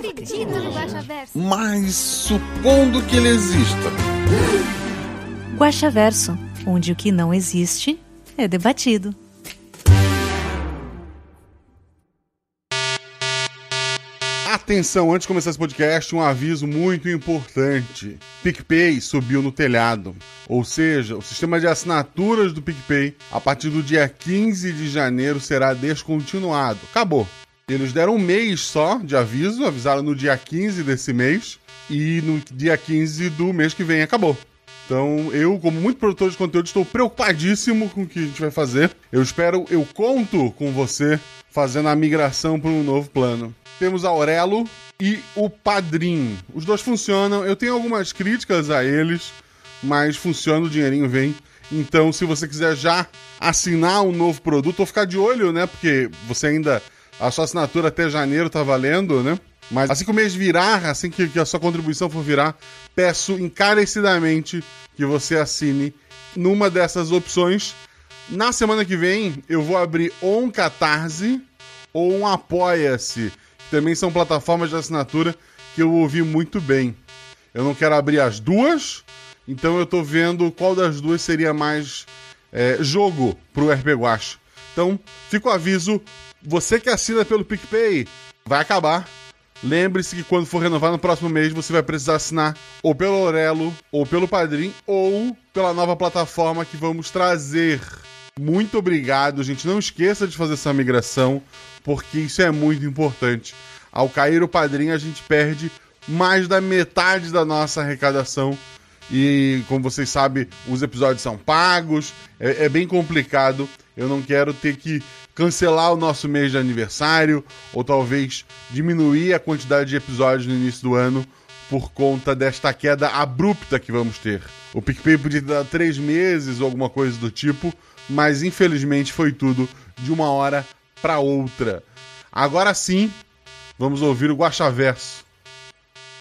acredito no Guaxaverso. Mas supondo que ele exista. Guaxaverso, onde o que não existe é debatido. Atenção, antes de começar esse podcast, um aviso muito importante. PicPay subiu no telhado. Ou seja, o sistema de assinaturas do PicPay, a partir do dia 15 de janeiro, será descontinuado. Acabou. Eles deram um mês só de aviso, avisaram no dia 15 desse mês, e no dia 15 do mês que vem acabou. Então, eu, como muito produtor de conteúdo, estou preocupadíssimo com o que a gente vai fazer. Eu espero, eu conto com você fazendo a migração para um novo plano. Temos a Aurelo e o Padrim. Os dois funcionam. Eu tenho algumas críticas a eles, mas funciona, o dinheirinho vem. Então, se você quiser já assinar um novo produto, ou ficar de olho, né? Porque você ainda. A sua assinatura até janeiro tá valendo, né? Mas assim que o mês virar, assim que, que a sua contribuição for virar, peço encarecidamente que você assine numa dessas opções. Na semana que vem, eu vou abrir ou um Catarse ou um Apoia-se, também são plataformas de assinatura que eu ouvi muito bem. Eu não quero abrir as duas, então eu tô vendo qual das duas seria mais é, jogo pro RP Guacha. Então, fica o aviso, você que assina pelo PicPay, vai acabar. Lembre-se que quando for renovar no próximo mês, você vai precisar assinar ou pelo Aurelo, ou pelo Padrim, ou pela nova plataforma que vamos trazer. Muito obrigado, gente. Não esqueça de fazer essa migração, porque isso é muito importante. Ao cair o Padrim, a gente perde mais da metade da nossa arrecadação. E, como vocês sabem, os episódios são pagos, é, é bem complicado. Eu não quero ter que cancelar o nosso mês de aniversário, ou talvez diminuir a quantidade de episódios no início do ano por conta desta queda abrupta que vamos ter. O PicPay podia dar três meses ou alguma coisa do tipo, mas infelizmente foi tudo de uma hora para outra. Agora sim, vamos ouvir o Guaxaverso.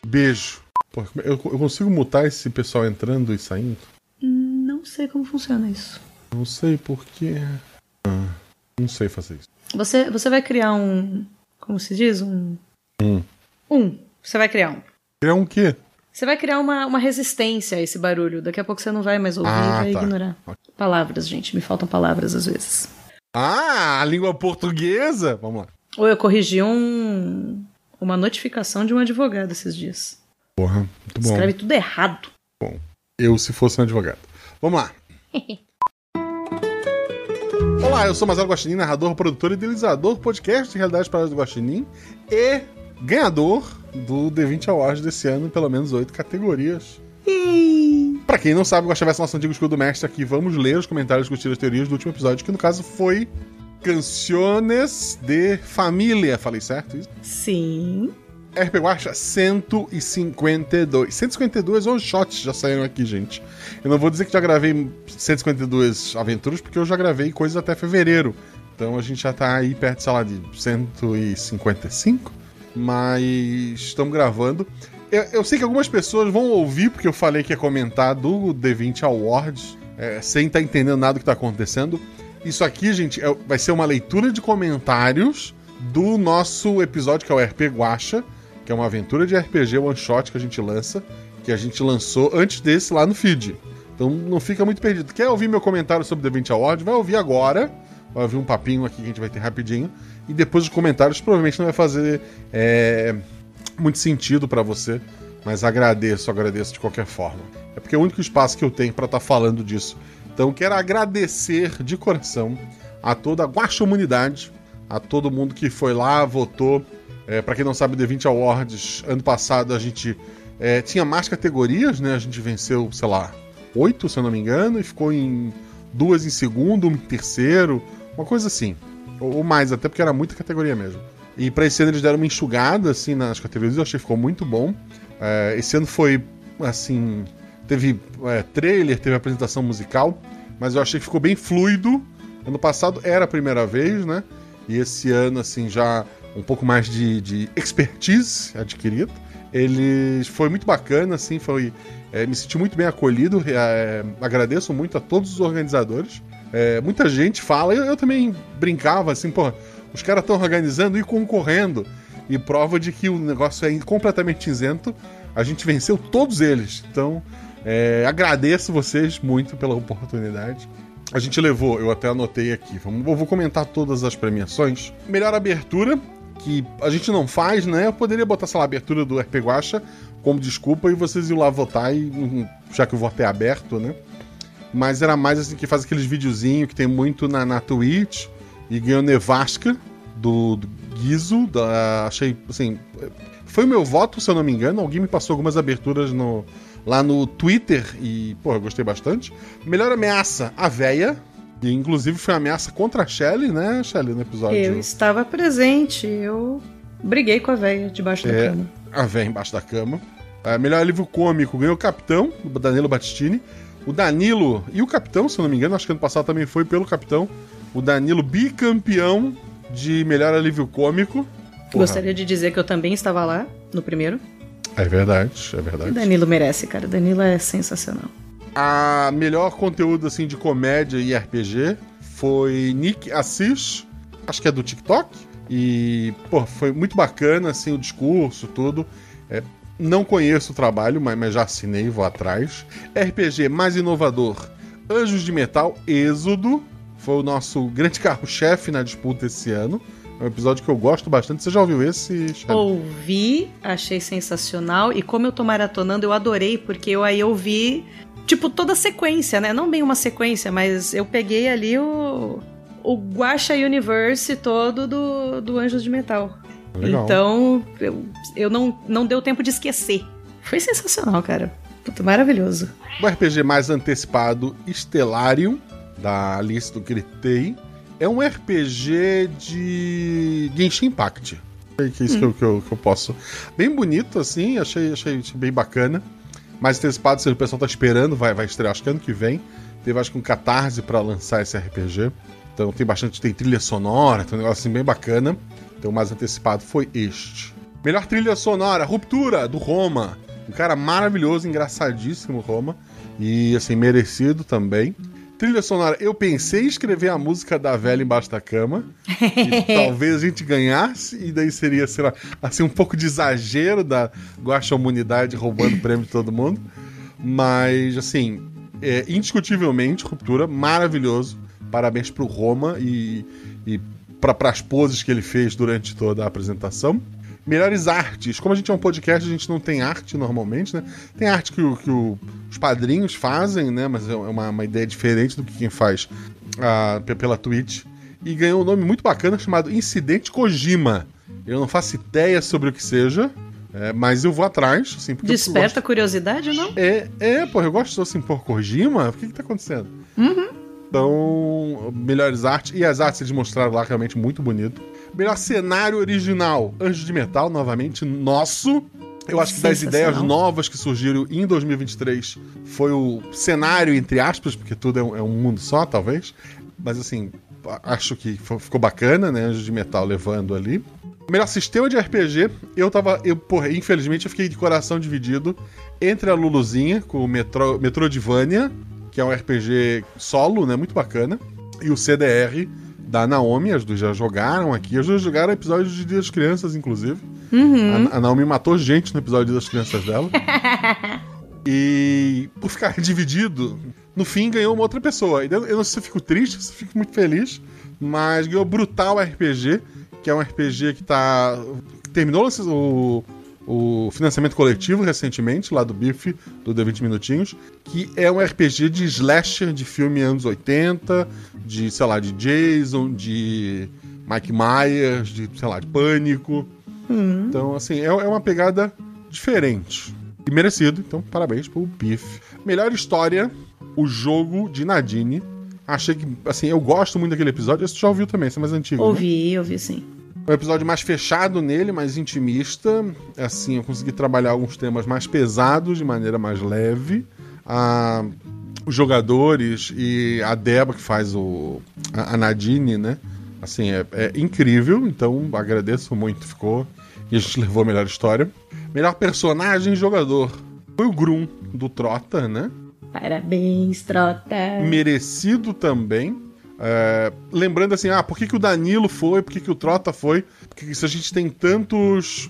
Beijo. Pô, eu, eu consigo mutar esse pessoal entrando e saindo? Não sei como funciona isso. Não sei porquê. Ah, não sei fazer isso. Você, você vai criar um. Como se diz? Um. Hum. Um. Você vai criar um. Criar um quê? Você vai criar uma, uma resistência a esse barulho. Daqui a pouco você não vai mais ouvir Ah, vai tá. ignorar. Palavras, gente. Me faltam palavras às vezes. Ah, a língua portuguesa? Vamos lá. Ou eu corrigi um. Uma notificação de um advogado esses dias. Porra, muito bom. Escreve tudo errado. Eu, se fosse um advogado. Vamos lá. Olá, eu sou Marcelo Guaxinim, narrador, produtor e idealizador do podcast Realidade Paradas do Guaxinim e ganhador do D20 Awards desse ano, em pelo menos oito categorias. Pra quem não sabe, o Guaxaverso é nosso antigo escudo mestre aqui. Vamos ler os comentários, discutir as teorias do último episódio, que no caso foi Canciones de Família. Falei certo isso? Sim. RP Guacha 152. 152 one shots já saíram aqui, gente. Eu não vou dizer que já gravei 152 aventuras, porque eu já gravei coisas até fevereiro. Então a gente já tá aí perto, sei lá, de 155. Mas estamos gravando. Eu, eu sei que algumas pessoas vão ouvir, porque eu falei que ia comentar do D20 Awards, é, sem estar entendendo nada do que tá acontecendo. Isso aqui, gente, é- vai ser uma leitura de comentários do nosso episódio, que é o RP Guacha, que é uma aventura de RPG one shot que a gente lança, que a gente lançou antes desse lá no feed. Então não fica muito perdido. Quer ouvir meu comentário sobre The 20 Award? Vai ouvir agora. Vai ouvir um papinho aqui que a gente vai ter rapidinho. E depois os comentários provavelmente não vai fazer é, muito sentido pra você. Mas agradeço, agradeço de qualquer forma. É porque é o único espaço que eu tenho pra estar falando disso. Então quero agradecer de coração a toda a guaxomunidade, a todo mundo que foi lá, votou. É, para quem não sabe, o The20 Awards, ano passado a gente é, tinha mais categorias, né? A gente venceu, sei lá, oito, se eu não me engano, e ficou em duas em segundo, uma em terceiro, uma coisa assim. Ou, ou mais, até porque era muita categoria mesmo. E pra esse ano eles deram uma enxugada, assim, nas categorias, eu achei que ficou muito bom. É, esse ano foi, assim, teve é, trailer, teve apresentação musical, mas eu achei que ficou bem fluido. Ano passado era a primeira vez, né? E esse ano, assim, já um pouco mais de, de expertise adquirido. Ele foi muito bacana, assim, foi. é, me senti muito bem acolhido. é, agradeço muito a todos os organizadores. É, muita gente fala, eu, eu também brincava assim, pô, os caras estão organizando e concorrendo. E prova de que o negócio é completamente isento. A gente venceu todos eles. Então, é, agradeço vocês muito pela oportunidade. A gente levou, eu até anotei aqui. Vamos, eu vou comentar todas as premiações. Melhor abertura, que a gente não faz, né? Eu poderia botar, sei lá, a abertura do RP Guacha como desculpa e vocês iam lá votar, e, hum, já que o voto é aberto, né? Mas era mais assim que faz aqueles videozinhos que tem muito na, na Twitch. E ganhou Nevasca do, do Guizo. Da, achei, assim. Foi o meu voto, se eu não me engano. Alguém me passou algumas aberturas no, lá no Twitter e, pô, eu gostei bastante. Melhor ameaça, a véia. E inclusive foi uma ameaça contra a Shelly, né, Shelly, no episódio. Eu estava presente, eu briguei com a velha debaixo da É, cama. a véia embaixo da cama. É, melhor livro cômico ganhou o Capitão, do Danilo Battistini. O Danilo e o Capitão, se eu não me engano, acho que ano passado também foi pelo Capitão. O Danilo bicampeão de melhor alívio cômico. Porra, Gostaria de dizer que eu também estava lá, no primeiro. É verdade, é verdade. Danilo merece, cara. Danilo é sensacional. A melhor conteúdo assim de comédia e RPG foi Nick Assis, acho que é do TikTok. E, pô, foi muito bacana assim o discurso, tudo. É, não conheço o trabalho, mas, mas já assinei, vou atrás. RPG mais inovador, Anjos de Metal, Êxodo. Foi o nosso grande carro-chefe na disputa esse ano. É um episódio que eu gosto bastante. Você já ouviu esse? Ouvi, achei sensacional. E como eu tô maratonando, eu adorei, porque eu aí ouvi, tipo, toda a sequência, né? Não bem uma sequência, mas eu peguei ali o. O Guacha Universe todo do, do Anjos de Metal. Legal. Então, eu, eu não, não deu tempo de esquecer. Foi sensacional, cara. Puta, maravilhoso. O RPG mais antecipado, Stellarium, da Alice do Gritei, é um RPG de Genshin Impact. É que é isso que, eu, que, eu, que eu posso. Bem bonito, assim, achei, achei, achei bem bacana. Mais antecipado, se o pessoal tá esperando, vai, vai estrear acho que ano que vem. Teve acho que um catarse pra lançar esse RPG. Então tem bastante, tem trilha sonora, tem um negócio assim bem bacana. Então o mais antecipado foi este. Melhor trilha sonora, Ruptura, do Roma. Um cara maravilhoso, engraçadíssimo, Roma. E, assim, merecido também. Trilha sonora, eu pensei em escrever a música da velha embaixo da cama. talvez a gente ganhasse, e daí seria, sei lá, assim, um pouco de exagero da Guaxa Humanidade roubando o prêmio de todo mundo. Mas, assim, é, indiscutivelmente, Ruptura, maravilhoso. Parabéns pro Roma e, e para as poses que ele fez durante toda a apresentação. Melhores artes. Como a gente é um podcast, a gente não tem arte normalmente, né? Tem arte que, o- que o- os padrinhos fazem, né? Mas é uma, uma ideia diferente do que quem faz ah, pe- pela Twitch. E ganhou um nome muito bacana chamado Incidente Kojima. Eu não faço ideia sobre o que seja, é, mas eu vou atrás, assim, porque Desperta a curiosidade não? é, é, pô, eu gosto assim, pô, Kojima? O que que tá acontecendo? Então, melhores artes. E as artes eles mostraram lá realmente muito bonito. Melhor cenário original. Anjos de Metal, novamente, nosso. Eu acho que das ideias novas que surgiram em 2023 foi o cenário, entre aspas, porque tudo é um, é um mundo só, talvez. Mas assim, acho que ficou bacana, né? Anjos de Metal levando ali. Melhor sistema de RPG, eu tava. Eu, porra, infelizmente eu fiquei de coração dividido entre a Luluzinha, com o Metro, Metroidvania, que é um RPG solo, né? Muito bacana. E o CDR da Naomi, as duas já jogaram aqui. As duas jogaram episódios de Dia das Crianças, inclusive. A, a Naomi matou gente no episódio das crianças dela. e por ficar dividido, no fim ganhou uma outra pessoa. Eu eu não sei se eu fico triste, se eu fico muito feliz, mas ganhou Brutal RPG, que é um RPG que tá. Terminou o, o financiamento coletivo recentemente, lá do Biff, do The 20 Minutinhos, que é um RPG de slasher de filme anos 80, de, sei lá, de Jason, de Mike Myers, de, sei lá, de Pânico. Então, assim, é, é uma pegada diferente. E merecido, então parabéns pro Biff. Melhor história, o jogo de Nadine. Achei que, assim, eu gosto muito daquele episódio. Tu já ouviu também, esse é mais antigo. né? Ouvi, ouvi sim. Um episódio mais fechado nele, mais intimista. Assim, eu consegui trabalhar alguns temas mais pesados de maneira mais leve. Ah, os jogadores e a Deba, que faz o, a, a Nadine, né? Assim, é, é incrível, então agradeço muito. Ficou. E a gente levou a melhor história. Melhor personagem e jogador. Foi o Grum, do Trota, né? Parabéns, Trota. Merecido também. É, lembrando assim, ah, por que, que o Danilo foi, por que, que o Trota foi? Porque se a gente tem tantos.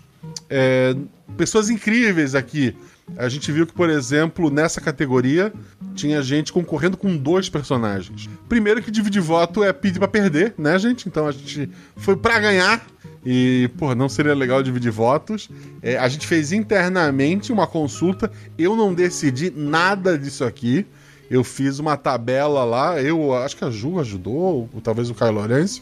É, pessoas incríveis aqui. A gente viu que, por exemplo, nessa categoria tinha gente concorrendo com dois personagens. Primeiro que dividir voto é pedir pra perder, né, gente? Então a gente foi pra ganhar. E, pô, não seria legal dividir votos. É, a gente fez internamente uma consulta. Eu não decidi nada disso aqui. Eu fiz uma tabela lá. Eu acho que a Ju ajudou, ou talvez o Caio Lourenço.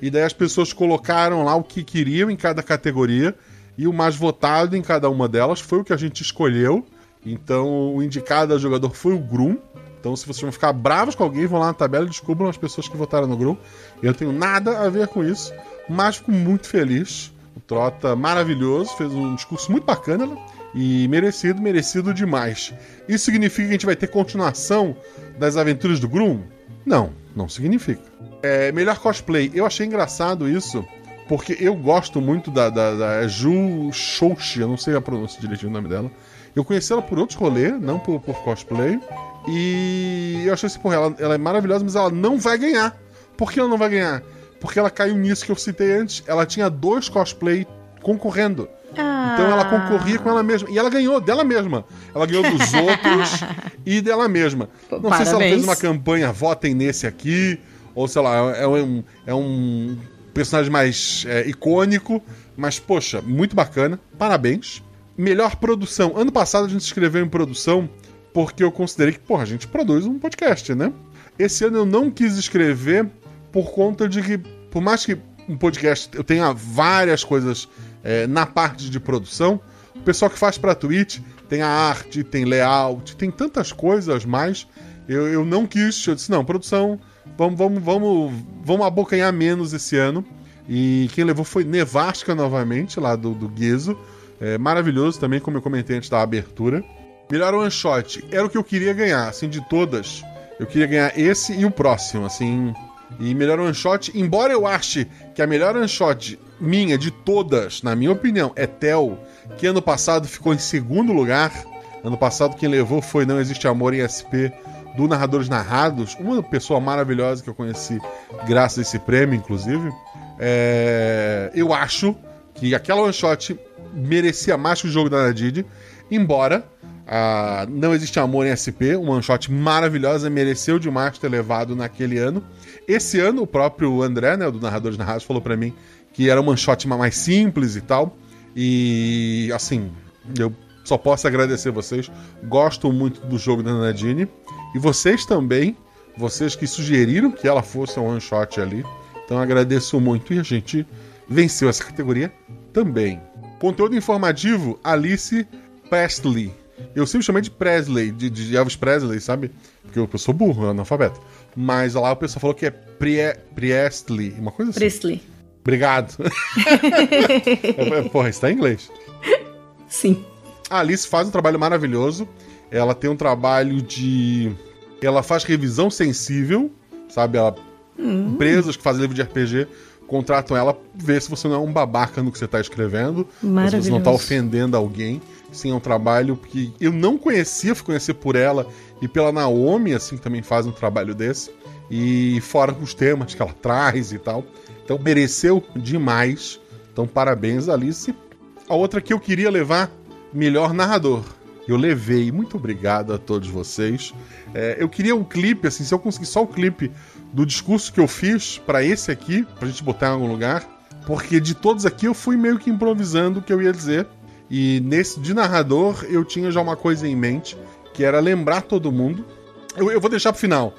E daí as pessoas colocaram lá o que queriam em cada categoria. E o mais votado em cada uma delas foi o que a gente escolheu. Então, o indicado a jogador foi o Grum. Então, se vocês vão ficar bravos com alguém, vão lá na tabela e descubram as pessoas que votaram no Grum. Eu tenho nada a ver com isso, mas fico muito feliz. O Trota, maravilhoso, fez um discurso muito bacana né? E merecido, merecido demais. Isso significa que a gente vai ter continuação das aventuras do Grum? Não, não significa. É, melhor cosplay. Eu achei engraçado isso, porque eu gosto muito da, da, da Ju Shouchi, eu não sei a pronúncia direitinho o nome dela. Eu conheci ela por outros rolês, não por, por cosplay. E eu achei assim, porra, ela, ela é maravilhosa, mas ela não vai ganhar. Por que ela não vai ganhar? Porque ela caiu nisso que eu citei antes. Ela tinha dois cosplay concorrendo. Ah. Então ela concorria com ela mesma. E ela ganhou dela mesma. Ela ganhou dos outros e dela mesma. Não sei se ela parabéns. fez uma campanha votem nesse aqui, ou sei lá, é um, é um personagem mais é, icônico, mas poxa, muito bacana. Parabéns. Melhor produção. Ano passado a gente se inscreveu em produção porque eu considerei que, porra, a gente produz um podcast, né? Esse ano eu não quis escrever por conta de que, por mais que um podcast eu tenha várias coisas é, na parte de produção, o pessoal que faz pra Twitch tem a arte, tem layout, tem tantas coisas mais. Eu, eu não quis, eu disse, não, produção, vamos, vamos, vamos, vamos abocanhar menos esse ano. E quem levou foi Nevasca novamente, lá do, do Guezo. É, maravilhoso também, como eu comentei antes da abertura. Melhor one shot. Era o que eu queria ganhar, assim, de todas. Eu queria ganhar esse e o próximo, assim. E melhor one shot, embora eu ache que a melhor one shot minha de todas, na minha opinião, é Tel, que ano passado ficou em segundo lugar. Ano passado quem levou foi Não Existe Amor em SP do Narradores Narrados, uma pessoa maravilhosa que eu conheci graças a esse prêmio, inclusive. É, Eu acho que aquela one shot merecia mais que o jogo da Nadid, embora ah, Não Existe Amor em SP, uma one shot maravilhosa, mereceu demais ter levado naquele ano. Esse ano, o próprio André, né, do Narradores Narrados, falou pra mim que era uma shot mais simples e tal. E assim, eu só posso agradecer vocês. Gosto muito do jogo da Nadine. E vocês também, vocês que sugeriram que ela fosse um one shot ali. Então agradeço muito e a gente venceu essa categoria também. Conteúdo informativo, Alice Presley. Eu sempre chamei de Presley, de, de Elvis Presley, sabe? Porque eu, eu sou burro, analfabeto. Mas lá o pessoal falou que é Prie, Priestley, uma coisa assim. Presley. Obrigado. Porra, isso tá em inglês. Sim. A Alice faz um trabalho maravilhoso. Ela tem um trabalho de. Ela faz revisão sensível, sabe? Ela... Empresas que fazem livro de RPG contratam ela, ver se você não é um babaca no que você tá escrevendo. Se você não tá Maravilhoso. ofendendo alguém. Sim, é um trabalho que eu não conhecia, fui conhecer por ela e pela Naomi, assim, que também faz um trabalho desse. E fora os temas que ela traz e tal. Então mereceu demais. Então parabéns, Alice. A outra que eu queria levar, melhor narrador. Eu levei, muito obrigado a todos vocês. É, eu queria um clipe, assim, se eu conseguir só o clipe do discurso que eu fiz pra esse aqui, pra gente botar em algum lugar. Porque de todos aqui eu fui meio que improvisando o que eu ia dizer. E nesse de narrador eu tinha já uma coisa em mente, que era lembrar todo mundo. Eu, eu vou deixar pro final.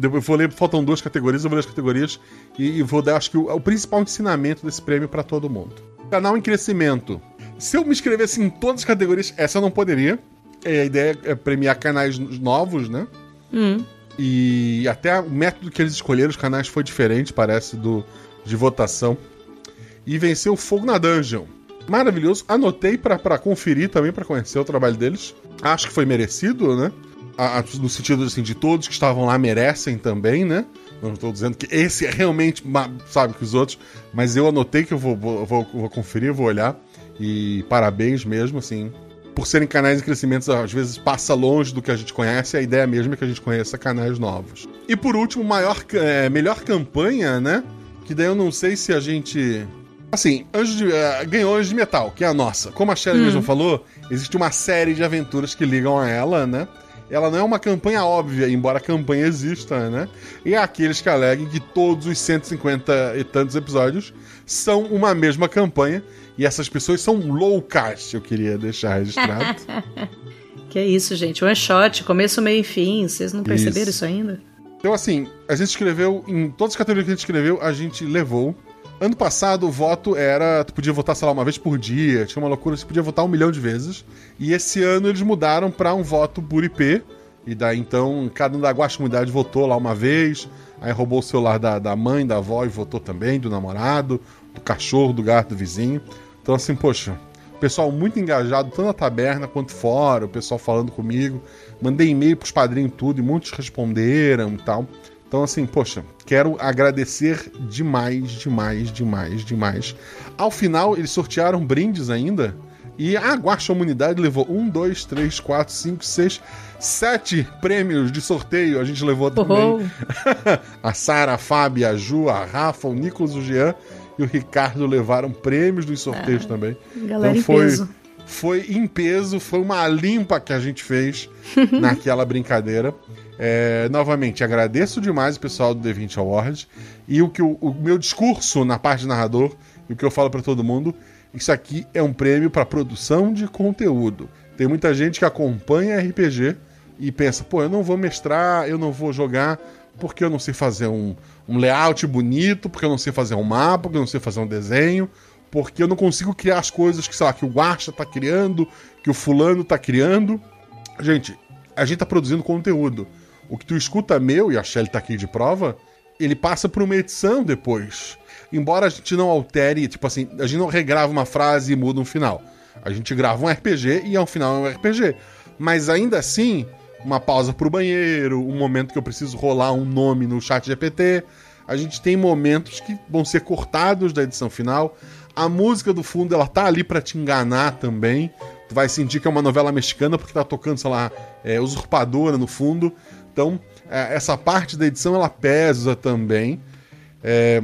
Eu vou ler, faltam duas categorias, eu vou ler as categorias e, e vou dar, acho que, o, o principal ensinamento desse prêmio pra todo mundo. Canal em crescimento. Se eu me inscrevesse em todas as categorias, essa eu não poderia. É, a ideia é premiar canais novos, né? Hum. E até o método que eles escolheram, os canais, foi diferente, parece, do de votação. e venceu Fogo na Dungeon. Maravilhoso. Anotei pra conferir também, pra conhecer o trabalho deles. Acho que foi merecido, né? A- a- no sentido assim, de todos que estavam lá merecem também, né? Não estou dizendo que esse é realmente, sabe, que os outros, mas eu anotei que eu vou, vou, vou, vou conferir, vou olhar. E parabéns mesmo, assim. Por serem canais de crescimento, às vezes passa longe do que a gente conhece, a ideia mesmo é que a gente conheça canais novos. E por último, maior, é, melhor campanha, né? Que daí eu não sei se a gente. Assim, Anjo de, eh, ganhou Anjo de Metal, que é a nossa. Como a Shelly mesmo falou, existe uma série de aventuras que ligam a ela, né? Ela não é uma campanha óbvia, embora a campanha exista, né? E há aqueles que aleguem que todos os 150 e tantos episódios são uma mesma campanha. E essas pessoas são loucas, eu queria deixar registrado. Que é isso, gente. One shot, começo, meio e fim. Vocês não perceberam Isso. isso, ainda? Então, assim, a gente escreveu, em todas as categorias que a gente escreveu, a gente levou. Ano passado, o voto era. Tu podia votar, sei lá, uma vez por dia, tinha uma loucura, você podia votar um milhão de vezes. E esse ano eles mudaram pra um voto por IP. E daí então, cada um da Guaxa Comunidade votou lá uma vez. Aí roubou o celular da, da mãe, da avó e votou também, do namorado, do cachorro, do gato, do vizinho. Então, assim, poxa, pessoal muito engajado, tanto na taberna quanto fora, o pessoal falando comigo. Mandei e-mail pros padrinhos tudo e muitos responderam e tal. Então, assim, poxa, quero agradecer demais, demais, demais, demais. Ao final, eles sortearam brindes ainda. E a Guaxa Humanidade levou um, dois, três, quatro, cinco, seis, sete prêmios de sorteio. A gente levou também Uhul. a Sara, a Fábia, a Ju, a Rafa, o Nicolas, o Jean e o Ricardo levaram prêmios dos sorteios também. Galera Então foi, peso. Foi em peso, foi uma limpa que a gente fez naquela brincadeira. É, novamente, agradeço demais o pessoal do D20 Awards. E o que o, o meu discurso na parte de narrador, e o que eu falo pra todo mundo, isso aqui é um prêmio pra produção de conteúdo. Tem muita gente que acompanha RPG e pensa, pô, eu não vou mestrar, eu não vou jogar porque eu não sei fazer um, um layout bonito, porque eu não sei fazer um mapa, porque eu não sei fazer um desenho, porque eu não consigo criar as coisas que, sei lá, que o Guacha tá criando, que o fulano tá criando. Gente, a gente tá produzindo conteúdo. O que tu escuta meu, e a Shelly tá aqui de prova, ele passa por uma edição depois. Embora a gente não altere, tipo assim, a gente não regrava uma frase e muda um final. A gente grava um RPG e ao final é um RPG. Mas ainda assim, uma pausa pro banheiro, um momento que eu preciso rolar um nome no chat GPT. A gente tem momentos que vão ser cortados da edição final. A música do fundo, ela tá ali pra te enganar também. Tu vai sentir que é uma novela mexicana porque tá tocando, sei lá, é, usurpadora no fundo. Então, é, essa parte da edição, ela pesa também. É,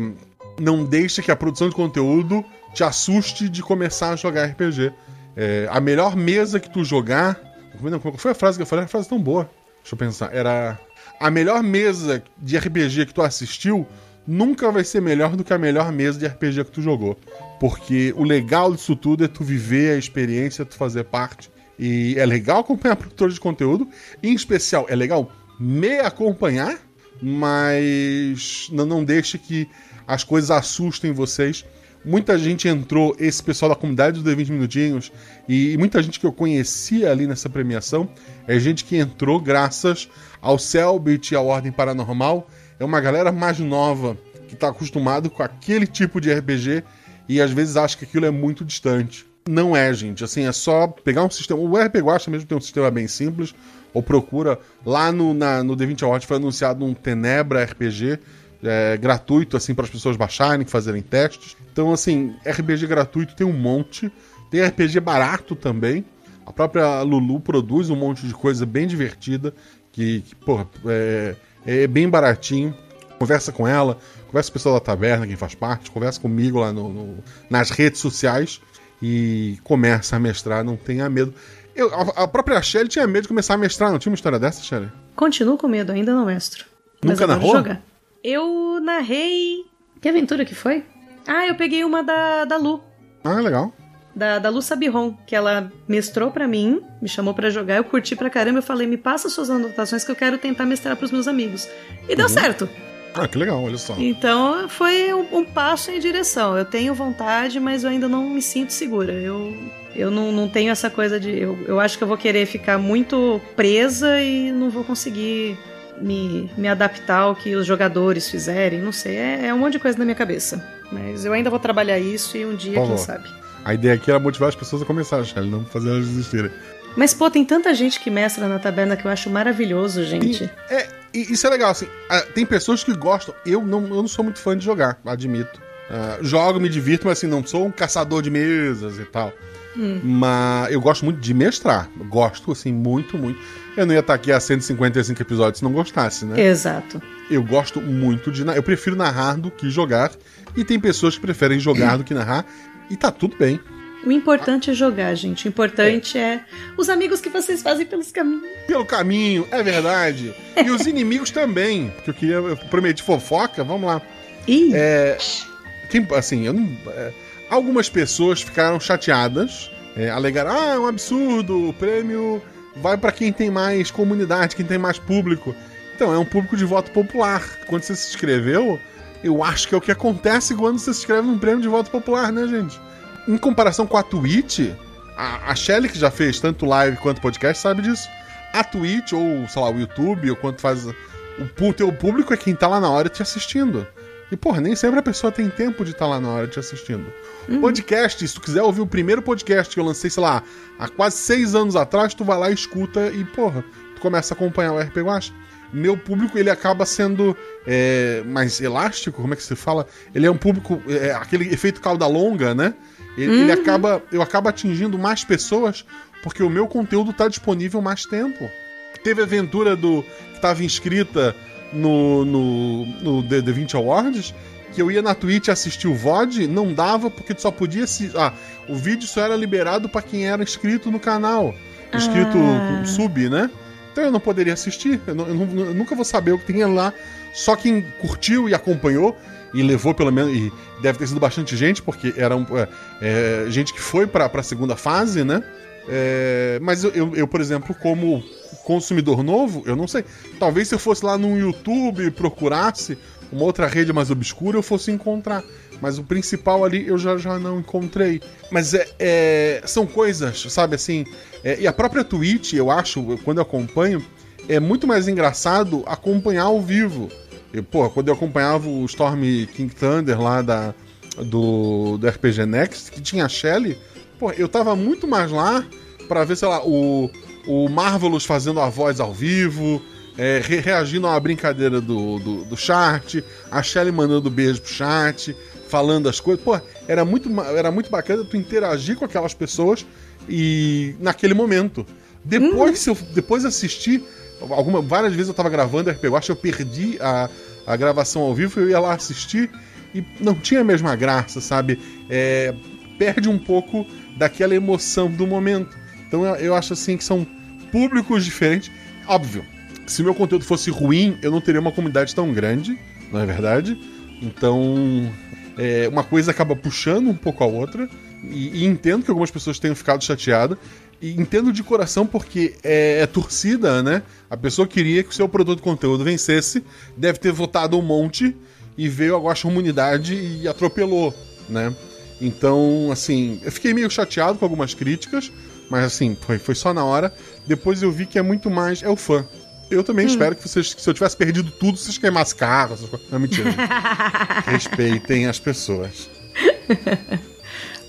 não deixe que a produção de conteúdo te assuste de começar a jogar RPG. É, a melhor mesa que tu jogar. Não, Qual foi a frase que eu falei? Uma frase tão boa. Deixa eu pensar. Era. A melhor mesa de RPG que tu assistiu nunca vai ser melhor do que a melhor mesa de RPG que tu jogou. Porque o legal disso tudo é tu viver a experiência, tu fazer parte. E é legal acompanhar produtores de conteúdo. Em especial, é legal me acompanhar, mas não, não deixe que as coisas assustem vocês. Muita gente entrou, esse pessoal da comunidade do D20 Minutinhos, e, muita gente que eu conhecia ali nessa premiação, é gente que entrou graças ao Selbit e à Ordem Paranormal. É uma galera mais nova, que está acostumado com aquele tipo de RPG e às vezes acha que aquilo é muito distante. Não é, gente. Assim, é só pegar um sistema. O RPG Guacha mesmo tem um sistema bem simples. Ou procura. Lá no, na, no D20 Awards foi anunciado um Tenebra RPG é, gratuito, assim, para as pessoas baixarem, fazerem testes. Então, assim, RPG gratuito tem um monte. Tem RPG barato também. A própria Lulu produz um monte de coisa bem divertida. Que, que porra, é, é bem baratinho. Conversa com ela, conversa com o pessoal da taverna, quem faz parte, conversa comigo lá no, no- nas redes sociais e começa a mestrar, não tenha medo. Eu, a, a própria Shelly tinha medo de começar a mestrar, não tinha uma história dessa, Shelly? Continuo com medo, ainda não mestro. Nunca narrou? jogar. Eu narrei. Que aventura que foi? Ah, eu peguei uma da, da Lu. Ah, legal. Da, da Lu Sabiron, que ela mestrou pra mim, me chamou pra jogar, eu curti pra caramba, eu falei, me passa suas anotações que eu quero tentar mestrar pros meus amigos. E Uhum. deu certo. Ah, que legal, olha só. Então foi um, um passo em direção. Eu tenho vontade, mas eu ainda não me sinto segura. Eu, eu não, não tenho essa coisa de. Eu, eu acho que eu vou querer ficar muito presa e não vou conseguir me, me adaptar ao que os jogadores fizerem. Não sei, é, é um monte de coisa na minha cabeça. Mas eu ainda vou trabalhar isso e um dia, quem sabe. A ideia aqui era motivar as pessoas a começar, Shelly, não fazer elas desistirem. Mas, pô, tem tanta gente que mestra na taberna que eu acho maravilhoso, gente. É, e isso é legal, assim. Tem pessoas que gostam. Eu não, eu não sou muito fã de jogar, admito. Ah, jogo, me divirto, mas assim, não sou um caçador de mesas e tal. Mas eu gosto muito de mestrar. Gosto, assim, muito, muito. Eu não ia estar aqui há 155 episódios se não gostasse, né? Exato. Eu gosto muito de. Eu prefiro narrar do que jogar. E tem pessoas que preferem jogar do que narrar. E tá tudo bem. O importante é jogar, gente. O importante é os amigos que vocês fazem pelos caminhos. Pelo caminho, é verdade. E os inimigos também. Porque eu queria. Eu prometi fofoca, vamos lá. Ih, É, quem, assim, eu não, é, algumas pessoas ficaram chateadas, é, alegaram, ah, é um absurdo, o prêmio vai pra quem tem mais comunidade, quem tem mais público. Então, é um público de voto popular. Quando você se inscreveu, eu acho que é o que acontece quando você se inscreve num prêmio de voto popular, né, gente? Em comparação com a Twitch, a, a Shelly, que já fez tanto live quanto podcast, sabe disso. A Twitch, ou, sei lá, o YouTube, ou quanto faz. O teu público é quem tá lá na hora te assistindo. E, porra, nem sempre a pessoa tem tempo de estar lá na hora te assistindo. Podcast, se tu quiser ouvir o primeiro podcast que eu lancei, sei lá, há quase seis anos atrás, tu vai lá, escuta e, porra, tu começa a acompanhar o RP Guacha. Meu público, ele acaba sendo é, mais elástico, como é que se fala? Ele é um público, é, aquele efeito cauda longa, né? Ele, ele acaba, eu acabo atingindo mais pessoas porque o meu conteúdo tá disponível mais tempo. Teve a aventura do que estava inscrita no, no, no The, The 20 Awards, que eu ia na Twitch assistir o VOD, não dava porque só podia se Ah, o vídeo só era liberado para quem era inscrito no canal. Inscrito Ah. sub, né? Então eu não poderia assistir, eu, não- eu não- eu nunca vou saber o que tem lá. Só quem curtiu e acompanhou e levou pelo menos. E deve ter sido bastante gente, porque era um, é, é, gente que foi pra, pra segunda fase, né? É, mas eu, eu, eu, por exemplo, como consumidor novo, eu não sei. Talvez se eu fosse lá no YouTube e procurasse uma outra rede mais obscura, eu fosse encontrar. Mas o principal ali eu já, já não encontrei. Mas é, é- são coisas, sabe assim. é, e a própria Twitch, eu acho, quando eu acompanho, é muito mais engraçado acompanhar ao vivo. Eu, pô, quando eu acompanhava o Storm King Thunder lá da, do, do RPG Next, que tinha a Shelly, pô, eu tava muito mais lá pra ver, sei lá, o, o Marvelous fazendo a voz ao vivo, é, re- reagindo a uma brincadeira do, do, do chat, a Shelly mandando beijo pro chat, falando as coisas. Pô, era muito, era muito bacana tu interagir com aquelas pessoas e naquele momento. Depois, se eu depois assistir, alguma, várias vezes eu tava gravando RPG Watch, eu perdi a, a gravação ao vivo, eu ia lá assistir e não tinha a mesma graça, sabe? É, perde um pouco daquela emoção do momento. Então eu, eu acho assim que são públicos diferentes. Óbvio, se meu conteúdo fosse ruim, eu não teria uma comunidade tão grande, não é verdade? Então, é, uma coisa acaba puxando um pouco a outra. E, e entendo que algumas pessoas tenham ficado chateadas. E entendo de coração porque é, é torcida, né? A pessoa queria que o seu produto de conteúdo vencesse, deve ter votado um monte e veio agora a comunidade e atropelou, né? Então, assim, eu fiquei meio chateado com algumas críticas, mas assim, foi, foi só na hora. Depois eu vi que é muito mais. É o fã. Eu também espero que vocês, que se eu tivesse perdido tudo, vocês queimassem carros. Não, mentira. Respeitem as pessoas.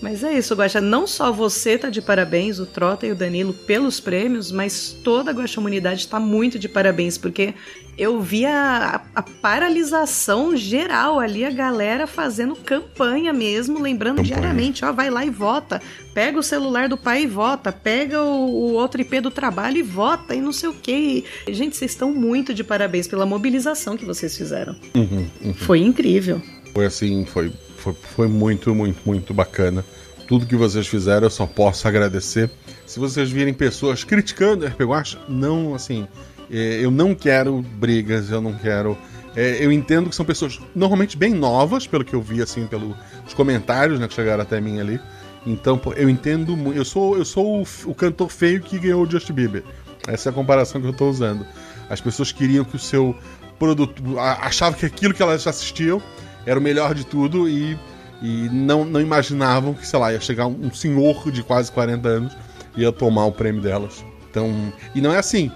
Mas é isso, Guaxa. Não só você tá de parabéns, o Trota e o Danilo, pelos prêmios, mas toda a Guaxamunidade tá muito de parabéns, porque eu vi a, a paralisação geral ali, a galera fazendo campanha mesmo, lembrando Campanha. diariamente, ó, vai lá e vota. Pega o celular do pai e vota. Pega o, o outro IP do trabalho e vota, e não sei o quê. E, gente, vocês estão muito de parabéns pela mobilização que vocês fizeram. Foi incrível. Foi assim, foi, foi, foi muito, muito, muito bacana. Tudo que vocês fizeram, eu só posso agradecer. Se vocês virem pessoas criticando RPG Watch, não, assim, é, eu não quero brigas, eu não quero. é, eu entendo que são pessoas normalmente bem novas, pelo que eu vi, assim, pelos comentários né, que chegaram até mim ali. Então, eu entendo muito. Eu sou, eu sou o, cantor feio que ganhou o Justin Bieber. Essa é a comparação que eu tô usando. As pessoas queriam que o seu produto. achavam que aquilo que elas assistiam era o melhor de tudo e, e não, não imaginavam que, sei lá, ia chegar um, senhor de quase 40 anos e ia tomar o prêmio delas. Então. E não é assim.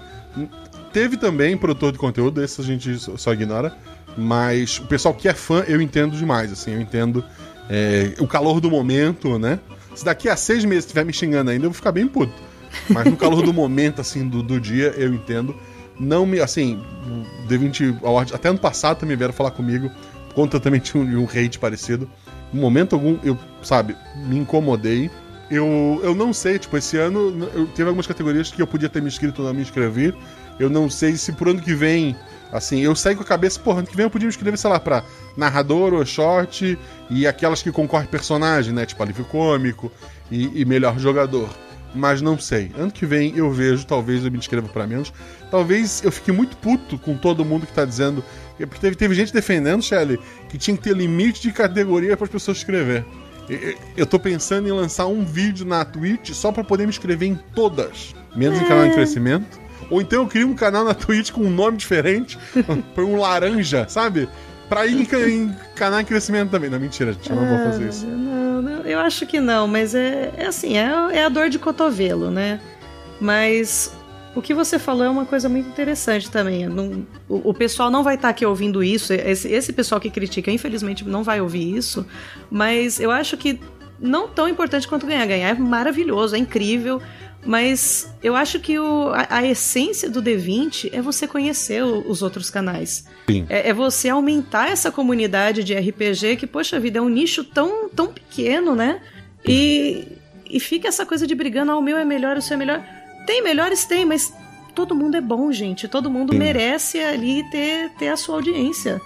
Teve também produtor de conteúdo, esse a gente só- ignora. Mas o pessoal que é fã, eu entendo demais, assim, eu entendo é, o calor do momento, né? Se daqui a seis meses estiver me xingando ainda, eu vou ficar bem puto. Mas no calor do momento, assim, do, do dia, eu entendo. Não me, assim, o D20 Award, até ano passado também vieram falar comigo, conta também de um, um hate parecido. Em momento algum, eu, sabe, me incomodei. Eu, eu não sei, tipo, esse ano eu teve algumas categorias que eu podia ter me inscrito ou não me inscrever. Eu não sei se por ano que vem, assim, eu saí com a cabeça, porra, ano que vem eu podia me inscrever, sei lá, pra narrador ou short e aquelas que concorrem personagem, né? Tipo, alívio cômico e, e melhor jogador. Mas não sei. Ano que vem eu vejo, talvez eu me inscreva para menos. Talvez eu fique muito puto com todo mundo que tá dizendo. Porque teve, teve gente defendendo, Shelly, que tinha que ter limite de categoria para as pessoas escrever. Eu tô pensando em lançar um vídeo na Twitch só para poder me inscrever em todas, menos é. em canal em crescimento. Ou então eu crio um canal na Twitch com um nome diferente, por um laranja, sabe? Pra ir em, canal em crescimento também. Não, mentira, gente, eu não vou fazer isso. Não, não, eu acho que não, mas é, é assim, é, é a dor de cotovelo, né? Mas o que você falou é uma coisa muito interessante também. Não, o, o, pessoal não vai estar tá aqui ouvindo isso. Esse, esse pessoal que critica, infelizmente, não vai ouvir isso. Mas eu acho que não tão importante quanto ganhar. Ganhar é maravilhoso, é incrível. Mas eu acho que o, a, a, essência do D20 é você conhecer o, os outros canais. É, é, você aumentar essa comunidade de RPG que, poxa vida, é um nicho tão, tão pequeno, né? E, e fica essa coisa de brigando, ah, o meu é melhor, o seu é melhor. Tem melhores, tem, mas todo mundo é bom, gente. Todo mundo Sim. merece ali ter, ter a sua audiência.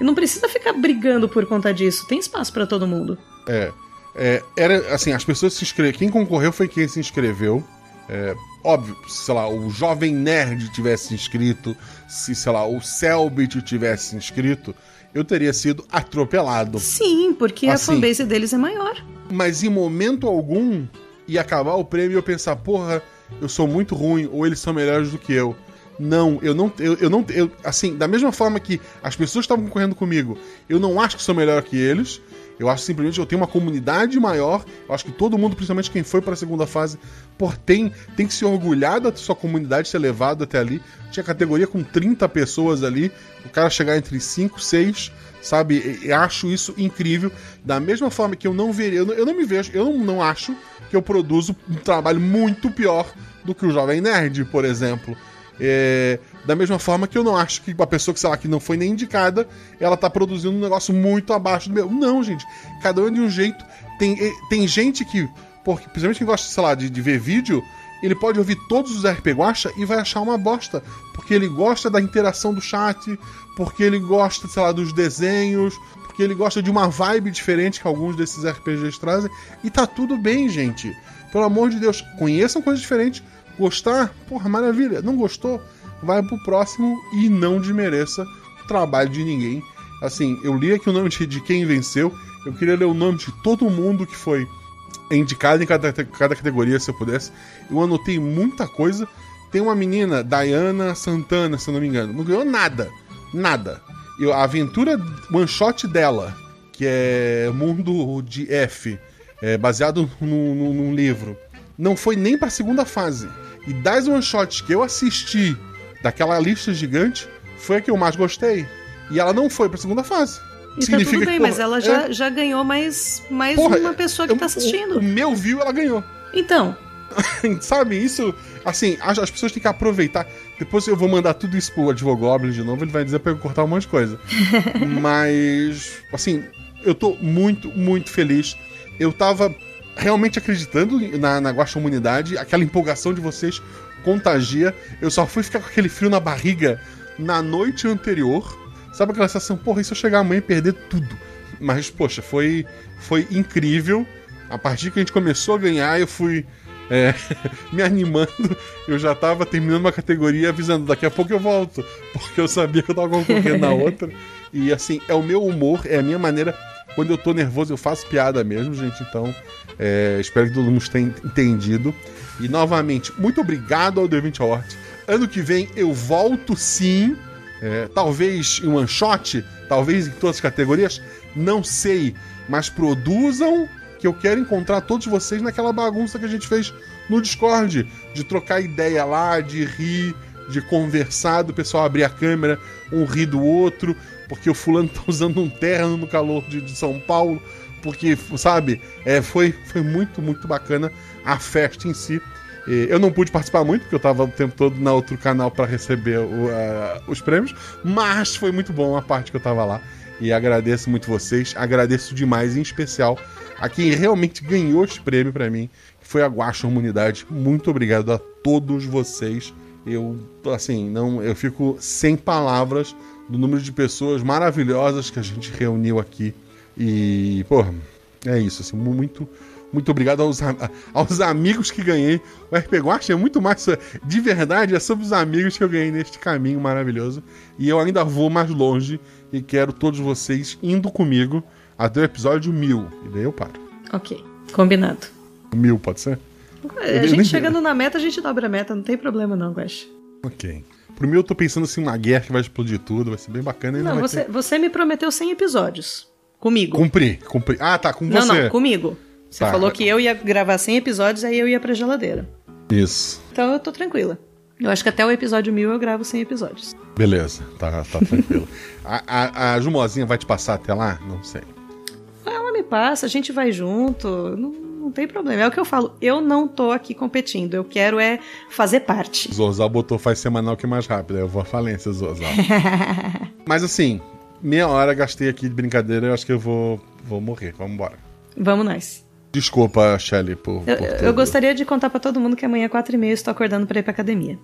E não precisa ficar brigando por conta disso. Tem espaço para todo mundo. É, é. Era assim, as pessoas se inscreveram. Quem concorreu foi quem se inscreveu. É, óbvio, sei lá, o Jovem Nerd tivesse inscrito, se, sei lá, o Selbit tivesse inscrito, eu teria sido atropelado. Sim, porque assim, a fanbase deles é maior. Mas em momento algum ia acabar o prêmio e eu pensar, porra, eu sou muito ruim ou eles são melhores do que eu. Não, eu não, eu, eu não, eu, assim, da mesma forma que as pessoas estavam concorrendo comigo, eu não acho que sou melhor que eles. Eu acho simplesmente que eu tenho uma comunidade maior. Eu acho que todo mundo, principalmente quem foi para a segunda fase, por tem, tem que se orgulhar da sua comunidade ser levado até ali. Tinha categoria com 30 pessoas ali, o cara chegar entre 5, 6, sabe? Eu acho isso incrível. Da mesma forma que eu não veria, eu não, eu não me vejo, eu não, não acho que eu produzo um trabalho muito pior do que o Jovem Nerd, por exemplo. É, da mesma forma que eu não acho que uma pessoa que, sei lá, que não foi nem indicada, ela tá produzindo um negócio muito abaixo do meu. Não, gente. Cada um é de um jeito. Tem, tem gente que, porque, principalmente quem gosta, sei lá, de, de ver vídeo, ele pode ouvir todos os RP Guacha e vai achar uma bosta. Porque ele gosta da interação do chat, porque ele gosta, sei lá, dos desenhos, porque ele gosta de uma vibe diferente que alguns desses RPGs trazem. E tá tudo bem, gente. Pelo amor de Deus, conheçam coisas diferentes. Gostar, porra, maravilha. Não gostou, vai pro próximo e não desmereça o trabalho de ninguém. Assim, eu li aqui o nome de quem venceu. Eu queria ler o nome de todo mundo que foi indicado em cada, cada categoria, se eu pudesse. Eu anotei muita coisa. Tem uma menina, Diana Santana, se eu não me engano, não ganhou nada. Nada. E a aventura one shot dela, que é Mundo de F, é baseado num, num, num livro, não foi nem pra segunda fase. E das one shots que eu assisti daquela lista gigante, foi a que eu mais gostei. E ela não foi pra segunda fase. E Significa tá tudo bem, que, porra, mas ela já, é... já ganhou mais, mais porra, uma pessoa que eu, tá assistindo. O, o meu viu, ela ganhou. Então. Sabe, isso. Assim, as, as, pessoas têm que aproveitar. Depois eu vou mandar tudo isso pro Advogoblin de novo, ele vai dizer pra eu cortar um monte de coisa. mas, assim, eu tô muito, muito feliz. Eu tava realmente acreditando na, na Guaxa Humanidade, aquela empolgação de vocês contagia. Eu só fui ficar com aquele frio na barriga na noite anterior. Sabe aquela sensação, porra, e se eu chegar amanhã e perder tudo? Mas, poxa, foi, foi incrível. A partir que a gente começou a ganhar, eu fui é, me animando. Eu já tava terminando uma categoria avisando, daqui a pouco eu volto. Porque eu sabia que eu tava concorrendo na outra. E assim, é o meu humor, é a minha maneira. Quando eu tô nervoso, eu faço piada mesmo, gente. Então, é, espero que todo mundo tenha entendido. E novamente, muito obrigado ao D20 Award. Ano que vem eu volto sim. É, talvez em one shot, talvez em todas as categorias, não sei. Mas produzam que eu quero encontrar todos vocês naquela bagunça que a gente fez no Discord. De trocar ideia lá, de rir, de conversar, do pessoal abrir a câmera, um rir do outro, porque o fulano tá usando um terno no calor de, de São Paulo, porque, sabe, é, foi, foi muito, muito bacana a festa em si. E Eu não pude participar muito, porque eu tava o tempo todo na outro canal para receber o, a- os prêmios, mas foi muito bom a parte que eu tava lá. E agradeço muito vocês, agradeço demais, em especial, a quem realmente ganhou esse prêmio para mim, que foi a Guacha Humanidade. Muito obrigado a todos vocês. Eu, assim, não, eu fico sem palavras do número de pessoas maravilhosas que a gente reuniu aqui. E, pô, é isso, assim, mu- muito, muito obrigado aos, aos amigos que ganhei. O RP Guacha é muito mais, de verdade, é sobre os amigos que eu ganhei neste caminho maravilhoso. E eu ainda vou mais longe e quero todos vocês indo comigo até o episódio 1000. E daí eu paro. Ok, combinado. 1000 pode ser? A gente chegando na meta, a gente dobra a meta, não tem problema não, Guaxa. Ok. Pro 1000 eu tô pensando assim, uma guerra que vai explodir tudo, vai ser bem bacana. Não, vai você, ter- você me prometeu 100 episódios. Comigo. Cumpri, cumpri. Ah, tá, com não, você. não, comigo. Você Tá. falou que eu ia gravar 100 episódios, aí eu ia pra geladeira. Isso. Então eu tô tranquila. Eu acho que até o episódio 1000 eu gravo 100 episódios. Beleza, tá, tá tranquilo. a, a, a Jumozinha vai te passar até lá? Não sei. Ela me passa, a gente vai junto, não, não tem problema. É o que eu falo, eu não tô aqui competindo, eu quero é fazer parte. Zorzal botou faz semanal que é mais rápido. Eu vou à falência, Zorzal. Mas assim, meia hora gastei aqui de brincadeira, eu acho que eu vou, vou morrer. Vamos embora. Vamos nós. Desculpa, Shelly, por, Eu, por eu tudo. gostaria de contar pra todo mundo que amanhã, 4 e meia, eu estou acordando pra ir pra academia.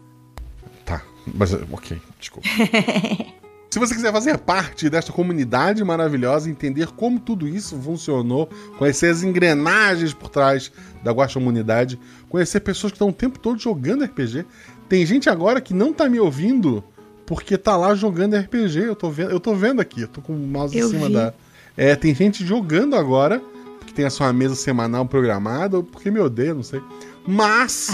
Tá, mas ok, desculpa. Se você quiser fazer parte desta comunidade maravilhosa, entender como tudo isso funcionou, conhecer as engrenagens por trás da Guacha Comunidade, conhecer pessoas que estão o tempo todo jogando RPG. Tem gente agora que não tá me ouvindo porque tá lá jogando RPG. Eu tô vendo, eu tô vendo aqui, eu tô com o mouse Eu em cima vi. da. É, tem gente jogando agora, que tem a sua mesa semanal programada, ou porque me odeia, não sei. Mas.